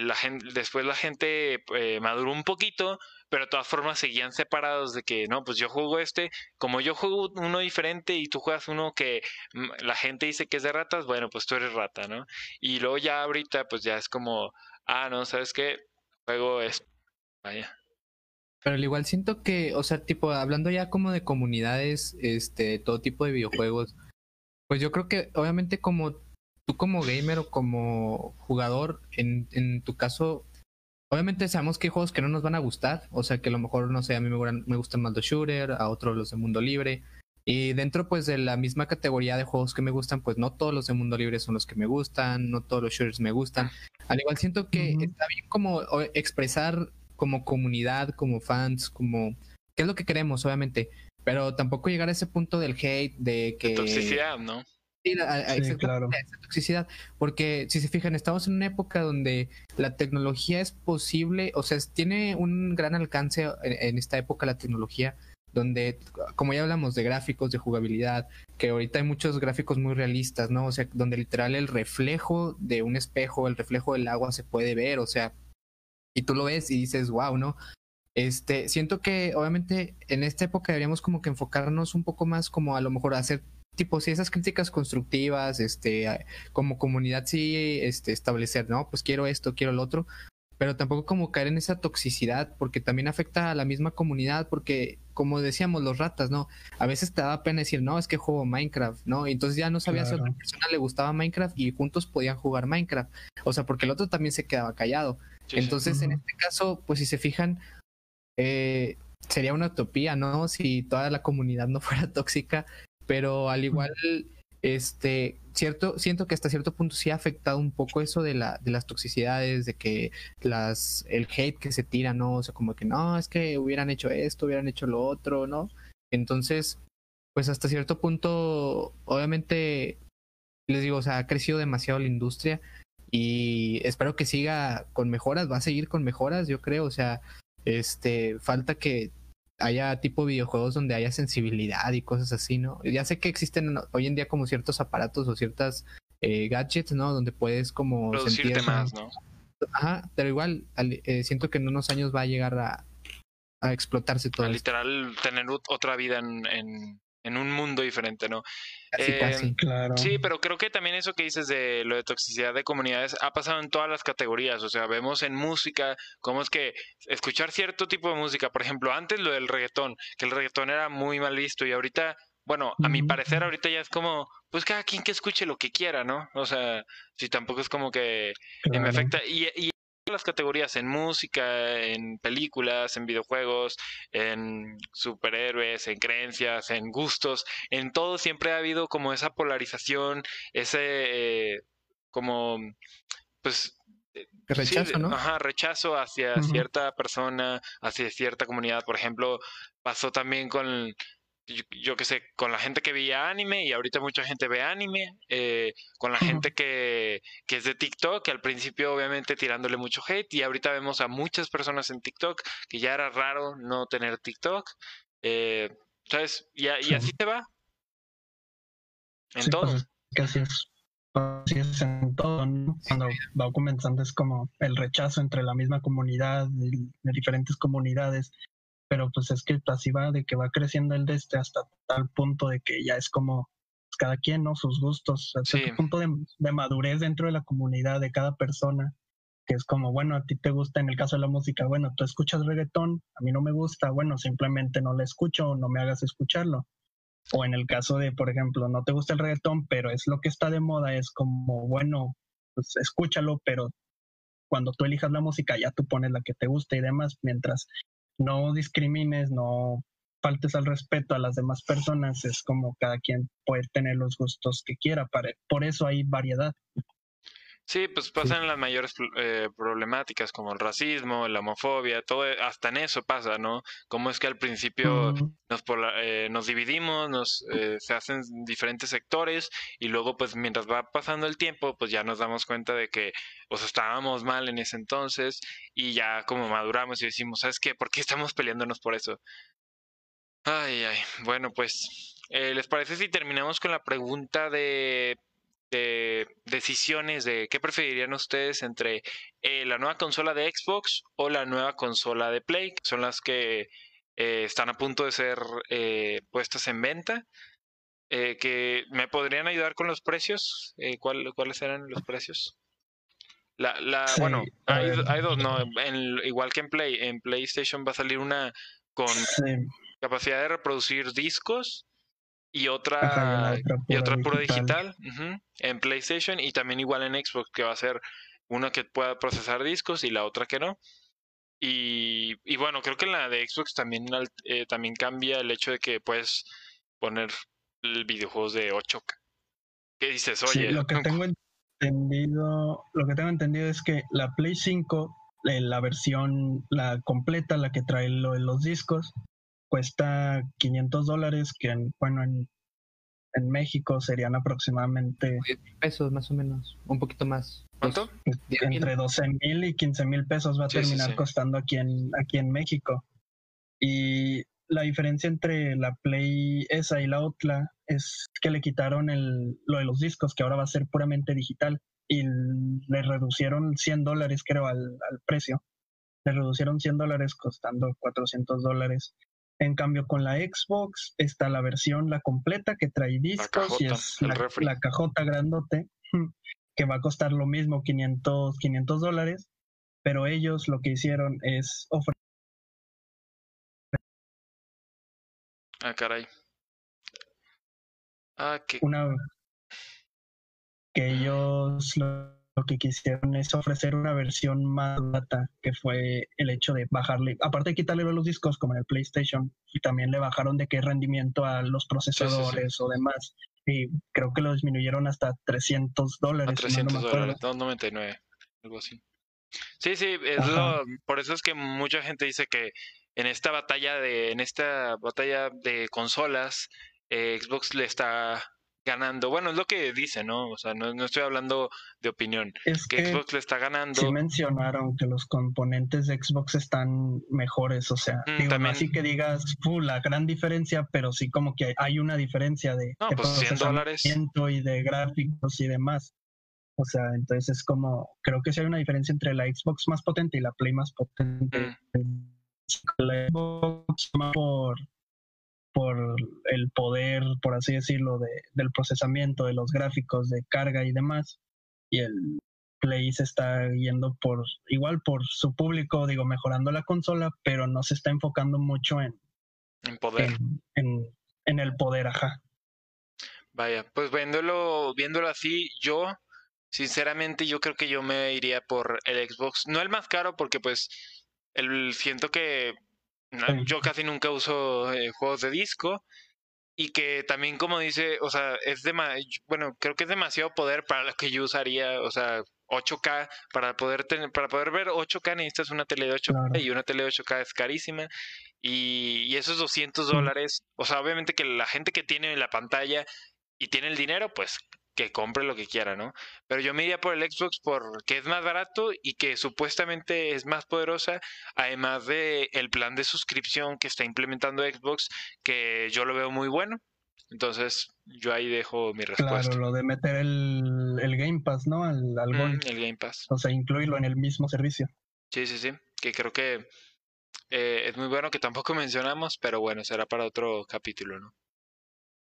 la gente, después la gente eh, maduró un poquito, pero de todas formas seguían separados de que, no, pues yo juego este, como yo juego uno diferente y tú juegas uno que la gente dice que es de ratas, bueno, pues tú eres rata, ¿no? Y luego ya ahorita, pues ya es como, ah, no, ¿sabes qué? Juego esto. Vaya. Pero al igual siento que, o sea, tipo, hablando ya como de comunidades, este, todo tipo de videojuegos, pues yo creo que obviamente como tú como gamer o como jugador, en, en tu caso, Obviamente sabemos que hay juegos que no nos van a gustar, o sea que a lo mejor, no sé, a mí me, gustan más los shooter, a otros los de mundo libre. Y dentro pues de la misma categoría de juegos que me gustan, pues no todos los de mundo libre son los que me gustan, no todos los shooters me gustan. Al igual siento que está bien como expresar como comunidad, como fans, como qué es lo que queremos, obviamente, pero tampoco llegar a ese punto del hate de que... toxicidad, ¿no? Sí, claro. esa toxicidad. Porque si se fijan, estamos en una época donde la tecnología es posible, o sea, tiene un gran alcance en esta época la tecnología donde, como ya hablamos de gráficos, de jugabilidad, que ahorita hay muchos gráficos muy realistas, ¿no? O sea, donde literal el reflejo de un espejo, el reflejo del agua se puede ver, o sea, y tú lo ves y dices, wow, ¿no? Este, siento que obviamente en esta época deberíamos como que enfocarnos un poco más como a lo mejor a hacer tipo si esas críticas constructivas, este, como comunidad sí, este, establecer, no, pues quiero esto, quiero lo otro, pero tampoco como caer en esa toxicidad, porque también afecta a la misma comunidad, porque como decíamos, los ratas, ¿no? A veces te daba pena decir, no, es que juego Minecraft, ¿no? Y entonces ya no sabías si a otra persona le gustaba Minecraft y juntos podían jugar Minecraft. O sea, porque el otro también se quedaba callado. entonces, en este caso, pues si se fijan, eh, sería una utopía, ¿no? Si toda la comunidad no fuera tóxica, pero al igual este, cierto, siento que hasta cierto punto sí ha afectado un poco eso de, la, de las toxicidades, de que las, el hate que se tira, ¿no? O sea, como que no, es que hubieran hecho esto, hubieran hecho lo otro, ¿no? Entonces, pues hasta cierto punto, obviamente, les digo, o sea, ha crecido demasiado la industria y espero que siga con mejoras, va a seguir con mejoras, yo creo, o sea, este, falta que haya tipo videojuegos donde haya sensibilidad y cosas así, ¿no? Ya sé que existen hoy en día como ciertos aparatos o ciertas eh, gadgets, ¿no? Donde puedes como... Producirte más, ¿no? Ajá, pero igual eh, siento que en unos años va a llegar a, a explotarse todo. Literal tener otra vida en, en un mundo diferente, ¿no? Eh, claro. Sí, pero creo que también eso que dices de lo de toxicidad de comunidades ha pasado en todas las categorías. O sea, vemos en música cómo es que escuchar cierto tipo de música, por ejemplo, antes lo del reggaetón, que el reggaetón era muy mal visto y ahorita, bueno, a mi parecer ahorita ya es como, pues cada quien que escuche lo que quiera, ¿no? O sea, si tampoco es como que me afecta. Y, y las categorías en música, en películas, en videojuegos, en superhéroes, en creencias, en gustos, en todo siempre ha habido como esa polarización, ese eh, como pues eh, rechazo, ¿no? Ajá, rechazo hacia cierta persona, hacia cierta comunidad. Por ejemplo, pasó también con yo, que sé, con la gente que veía anime y ahorita mucha gente ve anime, eh, con la gente que, que, es de TikTok, que al principio obviamente tirándole mucho hate y ahorita vemos a muchas personas en TikTok que ya era raro no tener TikTok. Eh, ¿Sabes? Y, y así se va. En todo. Pues, casi es. Así es en todo, Cuando va comenzando es como el rechazo entre la misma comunidad, de diferentes comunidades, pero pues es que así va de que va creciendo el de este hasta tal punto de que ya es como pues, cada quien, ¿no? Sus gustos, hasta sí. punto de, madurez dentro de la comunidad de cada persona, que es como, bueno, a ti te gusta en el caso de la música, bueno, tú escuchas reggaetón, a mí no me gusta, bueno, simplemente no lo escucho o no me hagas escucharlo. O en el caso de, por ejemplo, no te gusta el reggaetón, pero es lo que está de moda, es como, bueno, pues escúchalo, pero cuando tú elijas la música ya tú pones la que te gusta y demás, mientras no discrimines, no faltes al respeto a las demás personas, es como cada quien puede tener los gustos que quiera, por eso hay variedad. Sí, pues pasan las mayores eh, problemáticas como el racismo, la homofobia, todo, hasta en eso pasa, ¿no? Como es que al principio nos, eh, nos dividimos, nos eh, se hacen diferentes sectores y luego pues mientras va pasando el tiempo pues ya nos damos cuenta de que pues estábamos mal en ese entonces y ya como maduramos y decimos, ¿sabes qué? ¿Por qué estamos peleándonos por eso? Ay, ay, bueno pues, ¿les parece si terminamos con la pregunta de decisiones de qué preferirían ustedes entre eh, la nueva consola de Xbox o la nueva consola de Play, que son las que eh, están a punto de ser eh, puestas en venta. que me podrían ayudar con los precios. ¿Cuáles eran los precios? La, la, bueno, hay, hay, dos, no, igual que en Play, en PlayStation va a salir una con capacidad de reproducir discos y otra, y otra pura digital, en PlayStation y también igual en Xbox que va a ser una que pueda procesar discos y la otra que no. Y, y bueno, creo que en la de Xbox también, eh, también cambia el hecho de que puedes poner videojuegos de 8K. ¿Qué dices? Oye, lo que tengo entendido, lo que tengo entendido es que la Play 5, eh, la versión, la completa, la que trae lo, los discos, cuesta 500 dólares, que en, bueno, en, en México serían aproximadamente 10 mil pesos más o menos, un poquito más. ¿Cuánto? entre 12 mil y 15 mil pesos va a Sí, sí, terminar sí. costando aquí en, aquí en México. Y la diferencia entre la Play esa y la otra es que le quitaron el, lo de los discos, que ahora va a ser puramente digital, y le reducieron 100 dólares, creo, al, al precio. Le reducieron 100 dólares costando 400 dólares. En cambio, con la Xbox está la versión, la completa, que trae discos y cajota, es la, la cajota grandote, que va a costar lo mismo, 500, 500 dólares, pero ellos lo que hicieron es ofrecer Ah, caray. Ah, que una que ellos lo, lo que quisieron es ofrecer una versión más barata que fue el hecho de bajarle aparte de quitarle los discos como en el PlayStation y también le bajaron de qué rendimiento a los procesadores o demás y creo que lo disminuyeron hasta 300 dólares a si mal 300 no me acuerdo. dólares, 2.99, algo así. Sí, sí, es Ajá. lo, por eso es que mucha gente dice que en esta batalla de, en esta batalla de consolas, eh, Xbox le está ganando. Bueno, es lo que dice, ¿no? O sea, no, no estoy hablando de opinión. es Que que Xbox le está ganando. sí mencionaron que los componentes de Xbox están mejores, o sea, Mm, digo, también. así que digas "Fu, la gran diferencia, pero sí como que hay, una diferencia de, No, de pues 100 dólares. y de gráficos y demás. O sea, entonces es como, creo que sí hay una diferencia entre la Xbox más potente y la Play más potente. Mm. La Xbox más por, por el poder, por así decirlo, de, del procesamiento, de los gráficos, de carga y demás. Y el Play se está yendo por, igual por su público, digo, mejorando la consola, pero no se está enfocando mucho en, En poder. en, en, en el poder, ajá. Vaya, pues viéndolo, viéndolo así, yo, sinceramente, yo creo que yo me iría por el Xbox. No el más caro, porque pues el siento que no, yo casi nunca uso eh, juegos de disco. Y que también, como dice, o sea, es dema- bueno, creo que es demasiado poder para lo que yo usaría, o sea, 8K, para poder tener, para poder ver 8K necesitas una tele de 8K Claro. y una tele de 8K es carísima. Y, y esos 200 Mm. dólares, o sea, obviamente que la gente que tiene la pantalla y tiene el dinero, pues que compre lo que quiera, ¿no? Pero yo me iría por el Xbox porque es más barato y que supuestamente es más poderosa, además de el plan de suscripción que está implementando Xbox, que yo lo veo muy bueno. Entonces, yo ahí dejo mi respuesta. Claro, lo de meter el, el Game Pass, ¿no? Al, al Mm, el Game Pass. O sea, incluirlo en el mismo servicio. Sí, sí, sí. Que creo que eh, es muy bueno que tampoco mencionamos, pero bueno, será para otro capítulo, ¿no?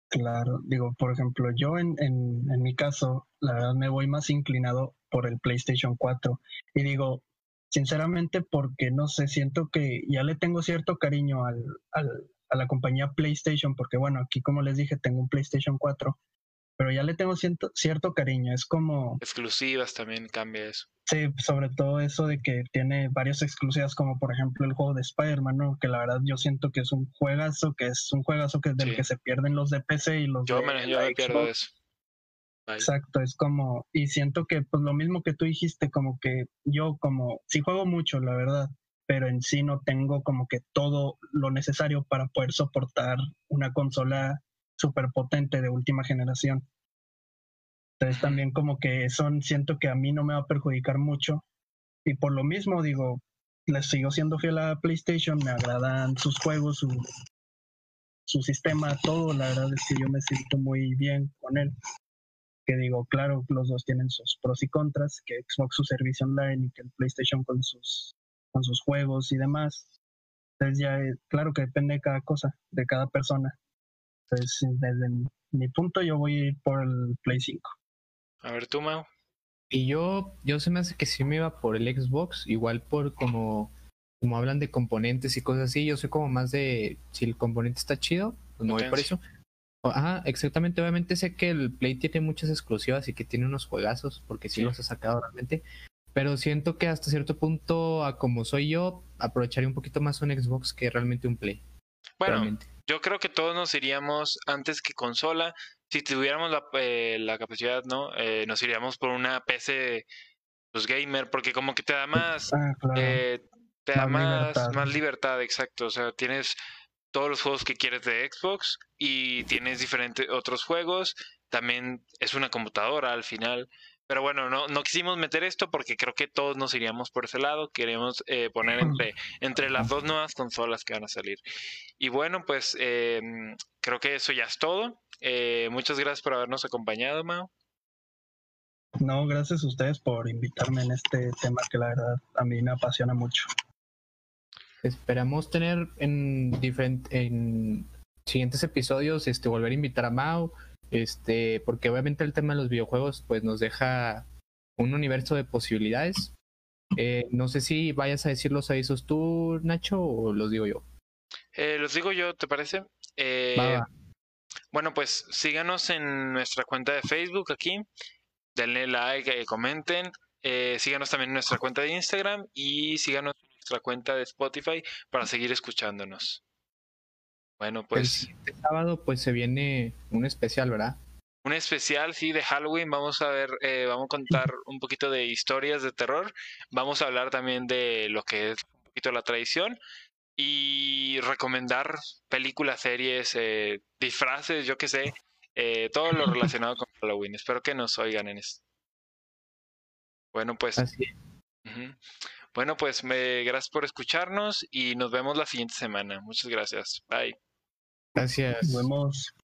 Claro, digo, por ejemplo, yo en, en, en mi caso, la verdad me voy más inclinado por el PlayStation 4. Y digo, sinceramente, porque no sé, siento que ya le tengo cierto cariño al, al, a la compañía PlayStation, porque bueno, aquí como les dije, tengo un PlayStation 4, pero ya le tengo cierto, cierto cariño. Es como, Exclusivas también cambia eso. sí, sobre todo eso de que tiene varias exclusivas, como por ejemplo el juego de Spider-Man, ¿no? Que la verdad yo siento que es un juegazo, que es un juegazo que del Sí. que se pierden los de PC y los Yo de me, yo me pierdo eso. Bye. Exacto, es como, y siento que pues lo mismo que tú dijiste, como que yo como, sí juego mucho, la verdad, pero en sí no tengo como que todo lo necesario para poder soportar una consola súper potente de última generación. Entonces también como que son, siento que a mí no me va a perjudicar mucho. Y por lo mismo digo, les sigo siendo fiel a PlayStation, me agradan sus juegos, su, su sistema, todo, la verdad es que yo me siento muy bien con él que digo, claro, los dos tienen sus pros y contras, que Xbox su servicio online y que el PlayStation con sus, con sus juegos y demás. Entonces ya, eh, claro que depende de cada cosa, de cada persona. Entonces, desde mi, mi punto yo voy a ir por el Play 5. A ver tú, Mau. Y yo, yo se me hace que sí me iba por el Xbox, igual por como, como hablan de componentes y cosas así, yo soy como más de, si el componente está chido, pues me voy por eso. Ajá, exactamente, obviamente sé que el Play tiene muchas exclusivas y que tiene unos juegazos, porque sí, Sí. los ha sacado realmente, pero siento que hasta cierto punto, a como soy yo, aprovecharía un poquito más un Xbox que realmente un Play. Bueno, realmente. Yo creo que todos nos iríamos antes que consola. Si tuviéramos la, eh, la capacidad, ¿no? Eh, nos iríamos por una PC, pues gamer, porque como que te da más, Ah, claro. eh, te da Más más, libertad. más libertad, exacto. O sea, tienes todos los juegos que quieres de Xbox y tienes diferentes otros juegos. También es una computadora al final. Pero bueno, no, no quisimos meter esto porque creo que todos nos iríamos por ese lado. Queremos eh, poner entre, entre las dos nuevas consolas que van a salir. Y bueno, pues eh, creo que eso ya es todo. Eh, muchas gracias por habernos acompañado, Mao. No, gracias a ustedes por invitarme en este tema que la verdad a mí me apasiona mucho. Esperamos tener en, en siguientes episodios, este, volver a invitar a Mao, este, porque obviamente el tema de los videojuegos pues nos deja un universo de posibilidades. Eh, no sé si vayas a decir los avisos tú, Nacho, o los digo yo. Eh, los digo yo, ¿te parece? Eh, bueno, pues síganos en nuestra cuenta de Facebook aquí, denle like, comenten, síganos también en nuestra cuenta de Instagram y síganos en nuestra cuenta de Spotify para seguir escuchándonos. Bueno, pues. Este sábado, pues se viene un especial, ¿verdad? Un especial, sí, de Halloween. Vamos a ver, eh, vamos a contar un poquito de historias de terror. Vamos a hablar también de lo que es un poquito la tradición y recomendar películas, series, eh, disfraces, yo qué sé, eh, todo lo relacionado con Halloween. Espero que nos oigan en esto. Bueno, pues. Así. Bueno, pues me, gracias por escucharnos y nos vemos la siguiente semana. Muchas gracias. Bye. Gracias. Nos vemos.